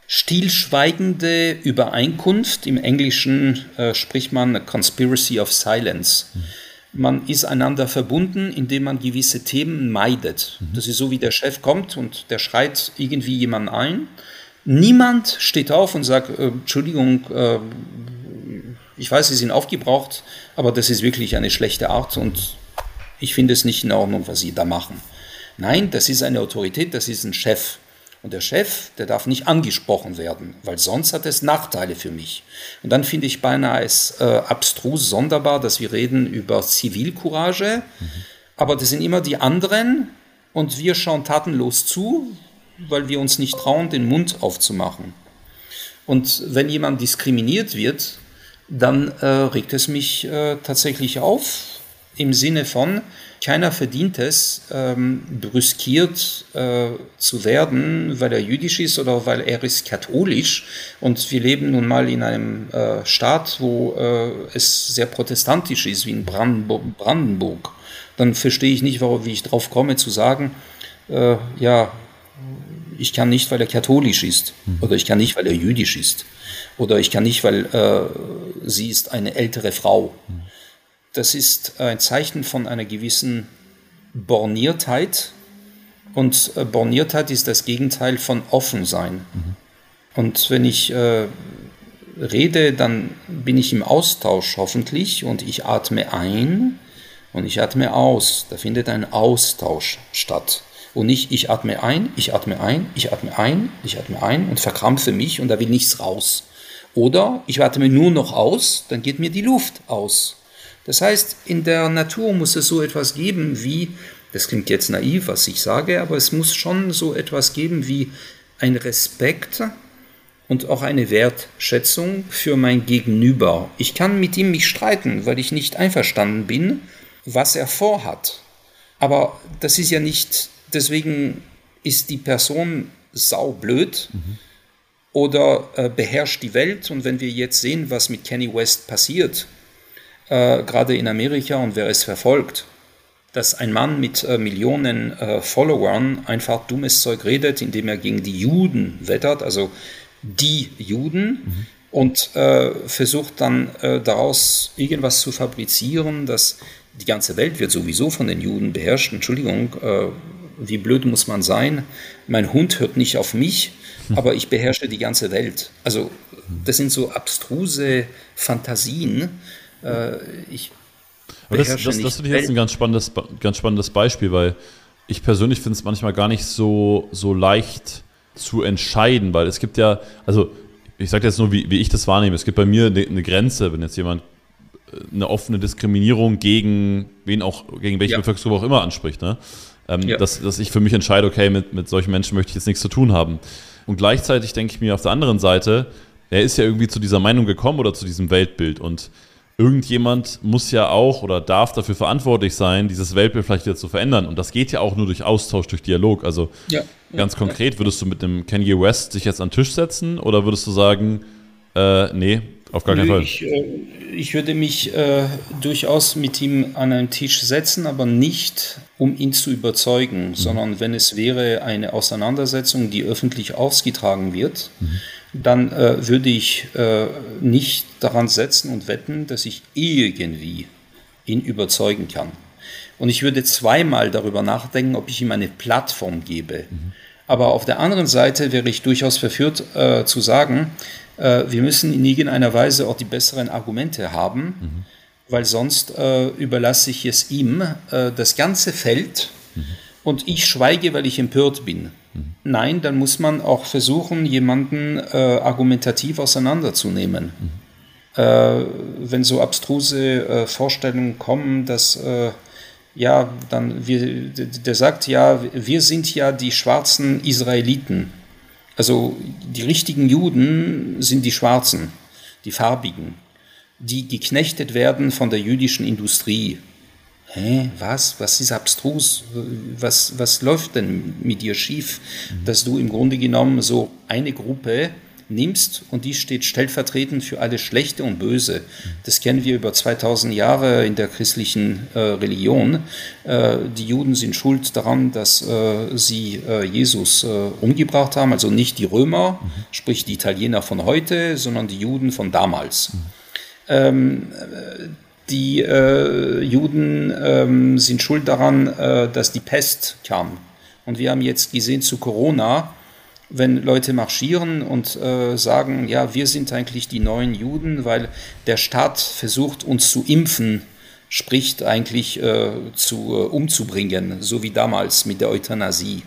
[SPEAKER 1] stillschweigende Übereinkunft. Im Englischen äh, spricht man Conspiracy of Silence. Man ist einander verbunden, indem man gewisse Themen meidet. Mhm. Das ist so, wie der Chef kommt und der schreit irgendwie jemanden ein. Niemand steht auf und sagt, äh, Entschuldigung, äh, ich weiß, Sie sind aufgebraucht, aber das ist wirklich eine schlechte Art und ich finde es nicht in Ordnung, was Sie da machen. Nein, das ist eine Autorität, das ist ein Chef. Und der Chef, der darf nicht angesprochen werden, weil sonst hat es Nachteile für mich. Und dann finde ich beinahe es äh, abstrus sonderbar, dass wir reden über Zivilcourage, mhm. aber das sind immer die anderen und wir schauen tatenlos zu, weil wir uns nicht trauen, den Mund aufzumachen. Und wenn jemand diskriminiert wird, dann äh, regt es mich äh, tatsächlich auf, im Sinne von, keiner verdient es, ähm, brüskiert äh, zu werden, weil er jüdisch ist oder weil er ist katholisch. Und wir leben nun mal in einem äh, Staat, wo äh, es sehr protestantisch ist, wie in Brandenburg. Brandenburg. Dann verstehe ich nicht, warum, wie ich drauf komme zu sagen, äh, ja, ich kann nicht, weil er katholisch ist. Mhm. Oder ich kann nicht, weil er jüdisch ist. Oder ich kann nicht, weil äh, sie ist eine ältere Frau. Mhm das ist ein Zeichen von einer gewissen Borniertheit. Und äh, Borniertheit ist das Gegenteil von Offensein. Mhm. Und wenn ich äh, rede, dann bin ich im Austausch hoffentlich und ich atme ein und ich atme aus. Da findet ein Austausch statt. Und nicht ich atme ein, ich atme ein, ich atme ein, ich atme ein und verkrampfe mich und da will nichts raus. Oder ich atme nur noch aus, dann geht mir die Luft aus. Das heißt, in der Natur muss es so etwas geben wie, das klingt jetzt naiv, was ich sage, aber es muss schon so etwas geben wie ein Respekt und auch eine Wertschätzung für mein Gegenüber. Ich kann mit ihm mich streiten, weil ich nicht einverstanden bin, was er vorhat. Aber das ist ja nicht, deswegen ist die Person saublöd mhm. oder äh, beherrscht die Welt. Und wenn wir jetzt sehen, was mit Kenny West passiert, äh, gerade in Amerika und wer es verfolgt, dass ein Mann mit äh, Millionen äh, Followern einfach dummes Zeug redet, indem er gegen die Juden wettert, also die Juden, mhm. und äh, versucht dann äh, daraus irgendwas zu fabrizieren, dass die ganze Welt wird sowieso von den Juden beherrscht. Entschuldigung, äh, wie blöd muss man sein? Mein Hund hört nicht auf mich, hm. aber ich beherrsche die ganze Welt. Also das sind so abstruse Fantasien, äh, ich
[SPEAKER 2] Aber das, das, das finde ich jetzt ein ganz spannendes, ganz spannendes Beispiel, weil ich persönlich finde es manchmal gar nicht so, so leicht zu entscheiden, weil es gibt ja, also ich sage jetzt nur, wie, wie ich das wahrnehme, es gibt bei mir eine, eine Grenze, wenn jetzt jemand äh, eine offene Diskriminierung gegen wen auch, gegen welche ja. Bevölkerungsgruppe auch immer anspricht, ne? Ähm, ja. dass, dass ich für mich entscheide, okay, mit, mit solchen Menschen möchte ich jetzt nichts zu tun haben. Und gleichzeitig denke ich mir auf der anderen Seite, er ist ja irgendwie zu dieser Meinung gekommen oder zu diesem Weltbild und irgendjemand muss ja auch oder darf dafür verantwortlich sein, dieses Weltbild vielleicht wieder zu verändern. Und das geht ja auch nur durch Austausch, durch Dialog. Also ja, ganz ja, konkret, würdest du mit dem Kanye West dich jetzt an den Tisch setzen oder würdest du sagen, äh, nee, auf gar keinen Fall?
[SPEAKER 1] Ich, äh, ich würde mich äh, durchaus mit ihm an einen Tisch setzen, aber nicht, um ihn zu überzeugen, mhm. sondern wenn es wäre eine Auseinandersetzung, die öffentlich ausgetragen wird. Mhm dann äh, würde ich äh, nicht daran setzen und wetten, dass ich irgendwie ihn überzeugen kann. Und ich würde zweimal darüber nachdenken, ob ich ihm eine Plattform gebe. Mhm. Aber auf der anderen Seite wäre ich durchaus verführt äh, zu sagen, äh, wir müssen in irgendeiner Weise auch die besseren Argumente haben, mhm. weil sonst äh, überlasse ich es ihm äh, das ganze Feld mhm. und ich schweige, weil ich empört bin. Nein, dann muss man auch versuchen, jemanden äh, argumentativ auseinanderzunehmen. äh, wenn so abstruse äh, Vorstellungen kommen, dass äh, ja, dann wir, der sagt ja, wir sind ja die schwarzen Israeliten. Also die richtigen Juden sind die Schwarzen, die Farbigen, die geknechtet werden von der jüdischen Industrie. Hä, was? Was ist abstrus? Was, was läuft denn mit dir schief, dass du im Grunde genommen so eine Gruppe nimmst und die steht stellvertretend für alles Schlechte und Böse. Das kennen wir über 2000 Jahre in der christlichen äh, Religion. Äh, die Juden sind schuld daran, dass äh, sie äh, Jesus äh, umgebracht haben, also nicht die Römer, mhm. sprich die Italiener von heute, sondern die Juden von damals. Mhm. Ähm, die äh, Juden ähm, sind schuld daran, dass die Pest kam. Und wir haben jetzt gesehen zu Corona, wenn Leute marschieren und äh, sagen, ja, wir sind eigentlich die neuen Juden, weil der Staat versucht, uns zu impfen, spricht eigentlich äh, zu, äh, umzubringen, so wie damals mit der Euthanasie.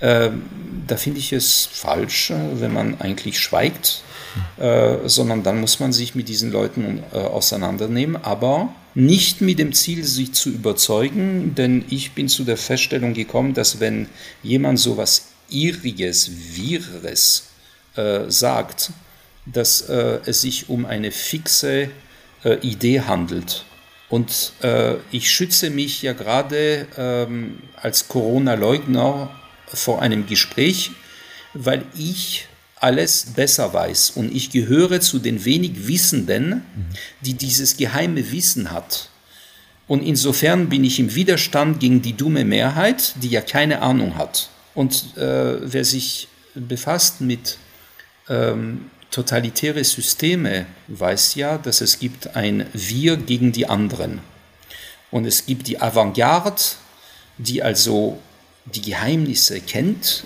[SPEAKER 1] Ähm, da finde ich es falsch, äh, wenn man eigentlich schweigt, äh, sondern dann muss man sich mit diesen Leuten äh, auseinandernehmen, aber nicht mit dem Ziel, sie zu überzeugen, denn ich bin zu der Feststellung gekommen, dass wenn jemand sowas irriges, wirres äh, sagt, dass äh, es sich um eine fixe äh, Idee handelt. Und äh, ich schütze mich ja gerade ähm, als Corona-Leugner vor einem Gespräch, weil ich alles besser weiß und ich gehöre zu den wenig Wissenden, die dieses geheime Wissen hat. Und insofern bin ich im Widerstand gegen die dumme Mehrheit, die ja keine Ahnung hat. Und äh, wer sich befasst mit ähm, totalitäre Systeme, weiß ja, dass es gibt ein Wir gegen die anderen. Und es gibt die Avantgarde, die also die Geheimnisse kennt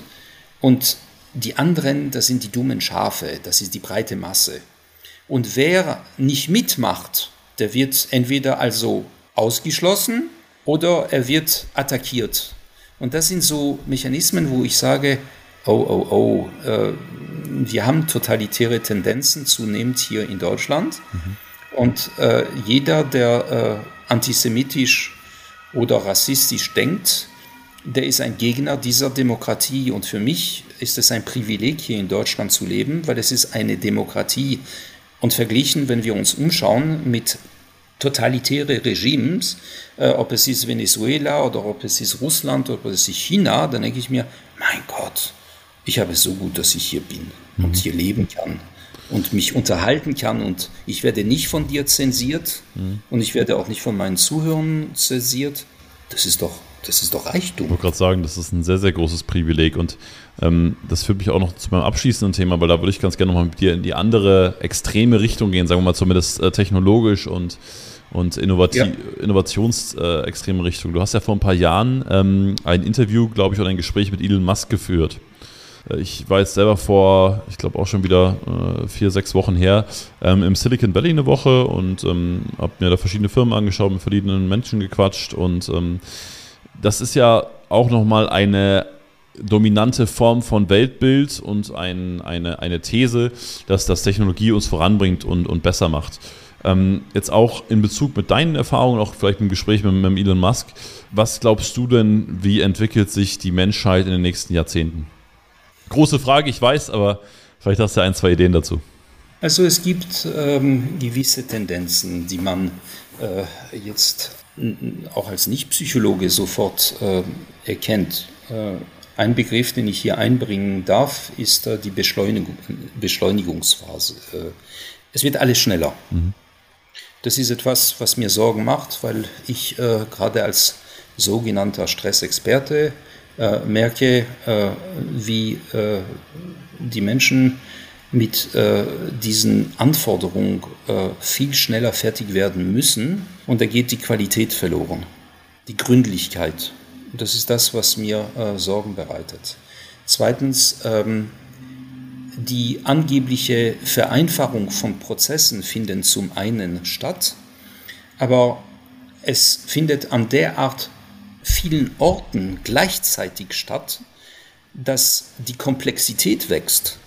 [SPEAKER 1] und die anderen, das sind die dummen Schafe, das ist die breite Masse. Und wer nicht mitmacht, der wird entweder also ausgeschlossen oder er wird attackiert. Und das sind so Mechanismen, wo ich sage, oh, oh, oh, äh, wir haben totalitäre Tendenzen zunehmend hier in Deutschland. Mhm. Und äh, jeder, der äh, antisemitisch oder rassistisch denkt, der ist ein Gegner dieser Demokratie. Und für mich ist es ein Privileg, hier in Deutschland zu leben, weil es ist eine Demokratie. Und verglichen, wenn wir uns umschauen mit totalitäre Regimes, äh, ob es ist Venezuela oder ob es ist Russland oder ob es ist China, dann denke ich mir, mein Gott, ich habe es so gut, dass ich hier bin mhm. und hier leben kann und mich unterhalten kann und ich werde nicht von dir zensiert mhm. und ich werde auch nicht von meinen Zuhörern zensiert. Das ist doch, das ist doch Reichtum.
[SPEAKER 2] Ich wollte gerade sagen, das ist ein sehr, sehr großes Privileg und ähm, das führt mich auch noch zu meinem abschließenden Thema, weil da würde ich ganz gerne nochmal mit dir in die andere extreme Richtung gehen, sagen wir mal zumindest äh, technologisch und und Innovati ja. innovationsextreme äh, Richtung. Du hast ja vor ein paar Jahren ähm, ein Interview, glaube ich, oder ein Gespräch mit Elon Musk geführt. Äh, ich war jetzt selber vor, ich glaube auch schon wieder äh, vier, sechs Wochen her, ähm, im Silicon Valley eine Woche und ähm, habe mir da verschiedene Firmen angeschaut, mit verschiedenen Menschen gequatscht und ähm, das ist ja auch nochmal eine dominante Form von Weltbild und ein, eine, eine These, dass das Technologie uns voranbringt und, und besser macht. Ähm, jetzt auch in Bezug mit deinen Erfahrungen, auch vielleicht im Gespräch mit, mit Elon Musk, was glaubst du denn, wie entwickelt sich die Menschheit in den nächsten Jahrzehnten? Große Frage, ich weiß, aber vielleicht hast du ein, zwei Ideen dazu.
[SPEAKER 1] Also es gibt ähm, gewisse Tendenzen, die man äh, jetzt auch als Nicht-Psychologe sofort äh, erkennt. Äh, ein Begriff, den ich hier einbringen darf, ist äh, die Beschleunigung, Beschleunigungsphase. Äh, es wird alles schneller. Mhm. Das ist etwas, was mir Sorgen macht, weil ich äh, gerade als sogenannter Stressexperte äh, merke, äh, wie äh, die Menschen mit äh, diesen Anforderungen äh, viel schneller fertig werden müssen und da geht die Qualität verloren, die Gründlichkeit. Das ist das, was mir Sorgen bereitet. Zweitens, ähm, die angebliche Vereinfachung von Prozessen findet zum einen statt, aber es findet an derart vielen Orten gleichzeitig statt, dass die Komplexität wächst.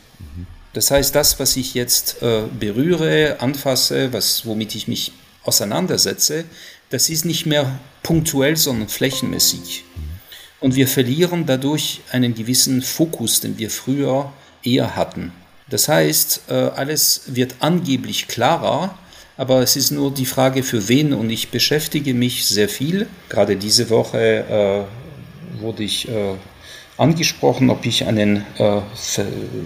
[SPEAKER 1] Das heißt, das, was ich jetzt äh, berühre, anfasse, was, womit ich mich auseinandersetze, das ist nicht mehr punktuell, sondern flächenmäßig. Und wir verlieren dadurch einen gewissen Fokus, den wir früher eher hatten. Das heißt, äh, alles wird angeblich klarer, aber es ist nur die Frage für wen und ich beschäftige mich sehr viel. Gerade diese Woche äh, wurde ich äh, angesprochen, ob ich einen äh, Ver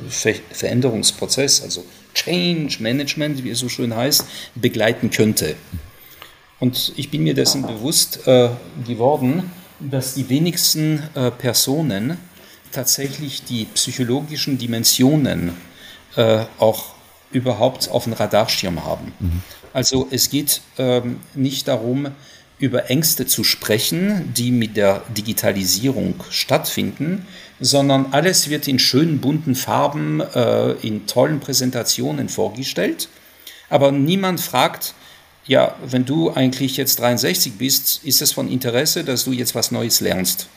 [SPEAKER 1] Ver Veränderungsprozess, also Change Management, wie es so schön heißt, begleiten könnte. Und ich bin mir dessen bewusst äh, geworden, dass die wenigsten äh, Personen tatsächlich die psychologischen Dimensionen äh, auch überhaupt auf dem Radarschirm haben. Mhm. Also es geht ähm, nicht darum, über Ängste zu sprechen, die mit der Digitalisierung stattfinden, sondern alles wird in schönen bunten Farben, äh, in tollen Präsentationen vorgestellt. Aber niemand fragt, ja, wenn du eigentlich jetzt 63 bist, ist es von Interesse, dass du jetzt was Neues lernst.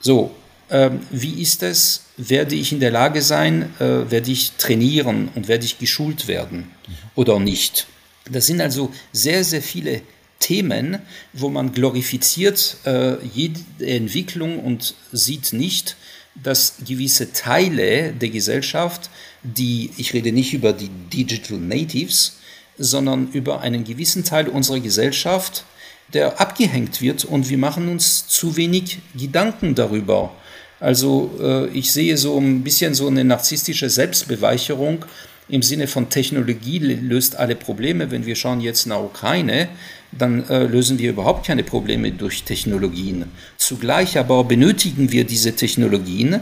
[SPEAKER 1] So, ähm, wie ist es? Werde ich in der Lage sein, äh, werde ich trainieren und werde ich geschult werden oder nicht? Das sind also sehr, sehr viele Themen, wo man glorifiziert äh, jede Entwicklung und sieht nicht, dass gewisse Teile der Gesellschaft, die, ich rede nicht über die Digital Natives, sondern über einen gewissen Teil unserer Gesellschaft, der abgehängt wird und wir machen uns zu wenig Gedanken darüber. Also äh, ich sehe so ein bisschen so eine narzisstische Selbstbeweicherung im Sinne von Technologie löst alle Probleme. Wenn wir schauen jetzt nach Ukraine, dann äh, lösen wir überhaupt keine Probleme durch Technologien. Zugleich aber benötigen wir diese Technologien,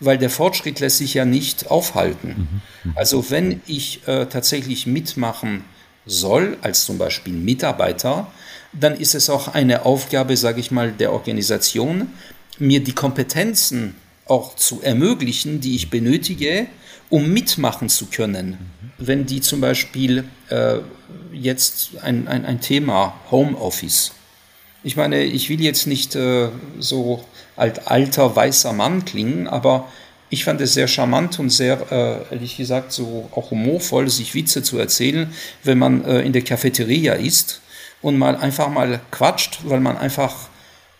[SPEAKER 1] weil der Fortschritt lässt sich ja nicht aufhalten. Mhm. Also wenn ich äh, tatsächlich mitmachen soll, als zum Beispiel Mitarbeiter, dann ist es auch eine Aufgabe, sage ich mal, der Organisation, mir die Kompetenzen auch zu ermöglichen, die ich benötige, um mitmachen zu können. Wenn die zum Beispiel äh, jetzt ein, ein, ein Thema Homeoffice, ich meine, ich will jetzt nicht äh, so alt, alter weißer Mann klingen, aber ich fand es sehr charmant und sehr, äh, ehrlich gesagt, so auch humorvoll, sich Witze zu erzählen, wenn man äh, in der Cafeteria ist und mal einfach mal quatscht, weil man einfach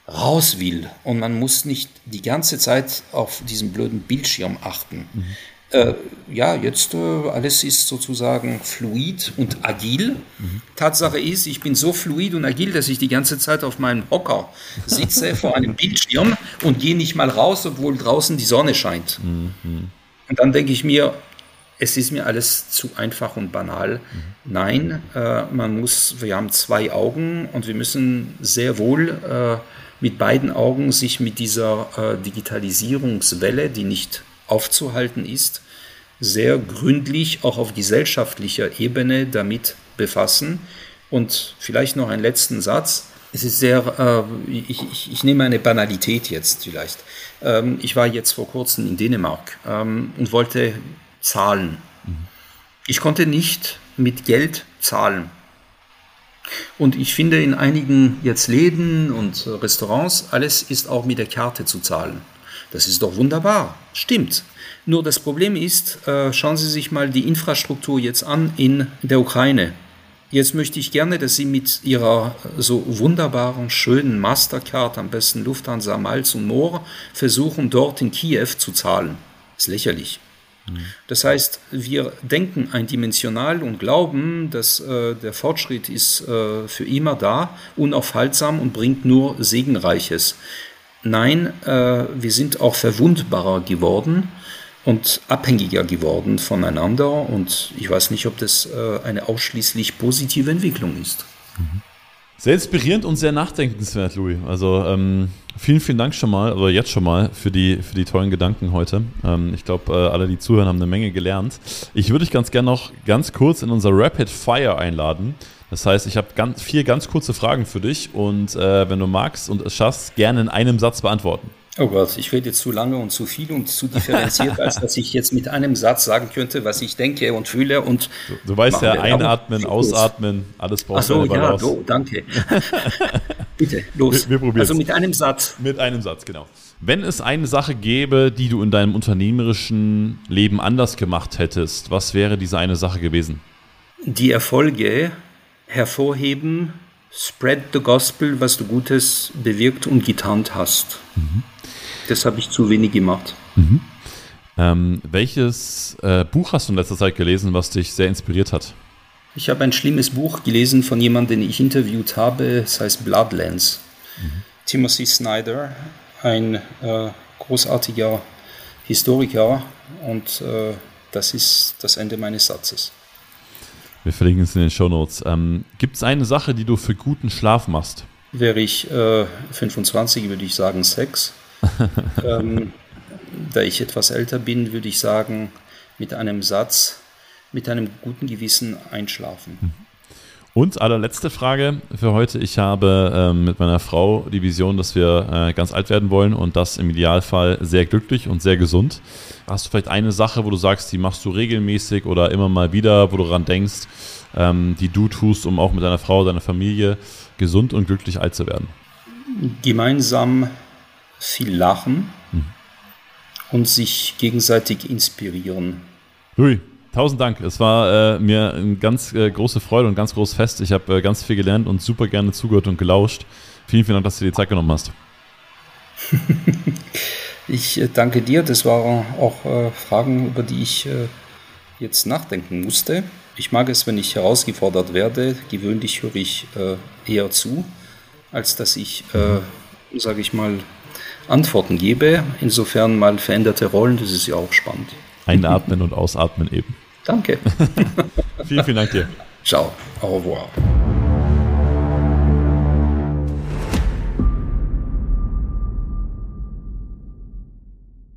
[SPEAKER 1] raus will und man muss nicht die ganze Zeit auf diesen blöden Bildschirm achten. Mhm. Äh, ja, jetzt äh, alles ist sozusagen fluid und agil. Mhm. Tatsache ist, ich bin so fluid und agil, dass ich die ganze Zeit auf meinem Hocker sitze vor einem Bildschirm und gehe nicht mal raus, obwohl draußen die Sonne scheint. Mhm. Und dann denke ich mir, es ist mir alles zu einfach und banal. Mhm. Nein, äh, man muss, wir haben zwei Augen und wir müssen sehr wohl äh, mit beiden Augen sich mit dieser äh, Digitalisierungswelle, die nicht aufzuhalten ist, sehr gründlich auch auf gesellschaftlicher Ebene damit befassen. Und vielleicht noch einen letzten Satz. Es ist sehr, äh, ich, ich, ich, nehme eine Banalität jetzt vielleicht. Ähm, ich war jetzt vor kurzem in Dänemark ähm, und wollte zahlen. Mhm. Ich konnte nicht mit Geld zahlen. Und ich finde in einigen jetzt Läden und Restaurants, alles ist auch mit der Karte zu zahlen. Das ist doch wunderbar, stimmt. Nur das Problem ist, äh, schauen Sie sich mal die Infrastruktur jetzt an in der Ukraine. Jetzt möchte ich gerne, dass Sie mit Ihrer so wunderbaren, schönen Mastercard, am besten Lufthansa, Malz und Moor, versuchen, dort in Kiew zu zahlen. Das ist lächerlich. Das heißt, wir denken eindimensional und glauben, dass äh, der Fortschritt ist äh, für immer da, unaufhaltsam und bringt nur Segenreiches. Nein, äh, wir sind auch verwundbarer geworden und abhängiger geworden voneinander und ich weiß nicht, ob das äh, eine ausschließlich positive Entwicklung ist.
[SPEAKER 2] Mhm. Sehr inspirierend und sehr nachdenkenswert, Louis. Also ähm, vielen, vielen Dank schon mal, oder jetzt schon mal, für die, für die tollen Gedanken heute. Ähm, ich glaube, äh, alle, die zuhören, haben eine Menge gelernt. Ich würde dich ganz gerne noch ganz kurz in unser Rapid Fire einladen. Das heißt, ich habe ganz, vier ganz kurze Fragen für dich und äh, wenn du magst und es schaffst, gerne in einem Satz beantworten.
[SPEAKER 1] Oh Gott, ich rede jetzt zu lange und zu viel und zu differenziert, als dass ich jetzt mit einem Satz sagen könnte, was ich denke und fühle. Und
[SPEAKER 2] du, du weißt ja, einatmen, ausatmen, alles brauchst
[SPEAKER 1] du. Ach so, ja, do, danke. Bitte, los.
[SPEAKER 2] Wir, wir probieren
[SPEAKER 1] Also mit einem Satz.
[SPEAKER 2] Mit einem Satz, genau. Wenn es eine Sache gäbe, die du in deinem unternehmerischen Leben anders gemacht hättest, was wäre diese eine Sache gewesen?
[SPEAKER 1] Die Erfolge hervorheben, spread the gospel, was du Gutes bewirkt und getan hast. Das habe ich zu wenig gemacht.
[SPEAKER 2] Ähm, welches äh, Buch hast du in letzter Zeit gelesen, was dich sehr inspiriert hat?
[SPEAKER 1] Ich habe ein schlimmes Buch gelesen von jemandem, den ich interviewt habe. Es heißt Bloodlands. Timothy Snyder, ein äh, großartiger Historiker. Und äh, das ist das Ende meines Satzes.
[SPEAKER 2] Wir verlinken es in den Show Notes. Ähm, Gibt es eine Sache, die du für guten Schlaf machst?
[SPEAKER 1] Wäre ich äh, 25, würde ich sagen Sex. ähm, da ich etwas älter bin, würde ich sagen, mit einem Satz, mit einem guten Gewissen einschlafen.
[SPEAKER 2] Und allerletzte Frage für heute. Ich habe ähm, mit meiner Frau die Vision, dass wir äh, ganz alt werden wollen und das im Idealfall sehr glücklich und sehr gesund. Hast du vielleicht eine Sache, wo du sagst, die machst du regelmäßig oder immer mal wieder, wo du daran denkst, ähm, die du tust, um auch mit deiner Frau, deiner Familie gesund und glücklich alt zu werden?
[SPEAKER 1] Gemeinsam viel lachen und sich gegenseitig inspirieren.
[SPEAKER 2] Hui, tausend Dank. Es war äh, mir eine ganz äh, große Freude und ganz großes Fest. Ich habe äh, ganz viel gelernt und super gerne zugehört und gelauscht. Vielen, vielen Dank, dass du dir die Zeit genommen hast.
[SPEAKER 1] Ich äh, danke dir. Das waren auch äh, Fragen, über die ich äh, jetzt nachdenken musste. Ich mag es, wenn ich herausgefordert werde. Gewöhnlich höre ich eher zu, als dass ich, sage ich mal, Antworten gebe. Insofern mal veränderte Rollen, das ist ja auch spannend.
[SPEAKER 2] Einatmen und ausatmen eben.
[SPEAKER 1] Danke.
[SPEAKER 2] Vielen, vielen Dank dir.
[SPEAKER 1] Ciao. Au revoir.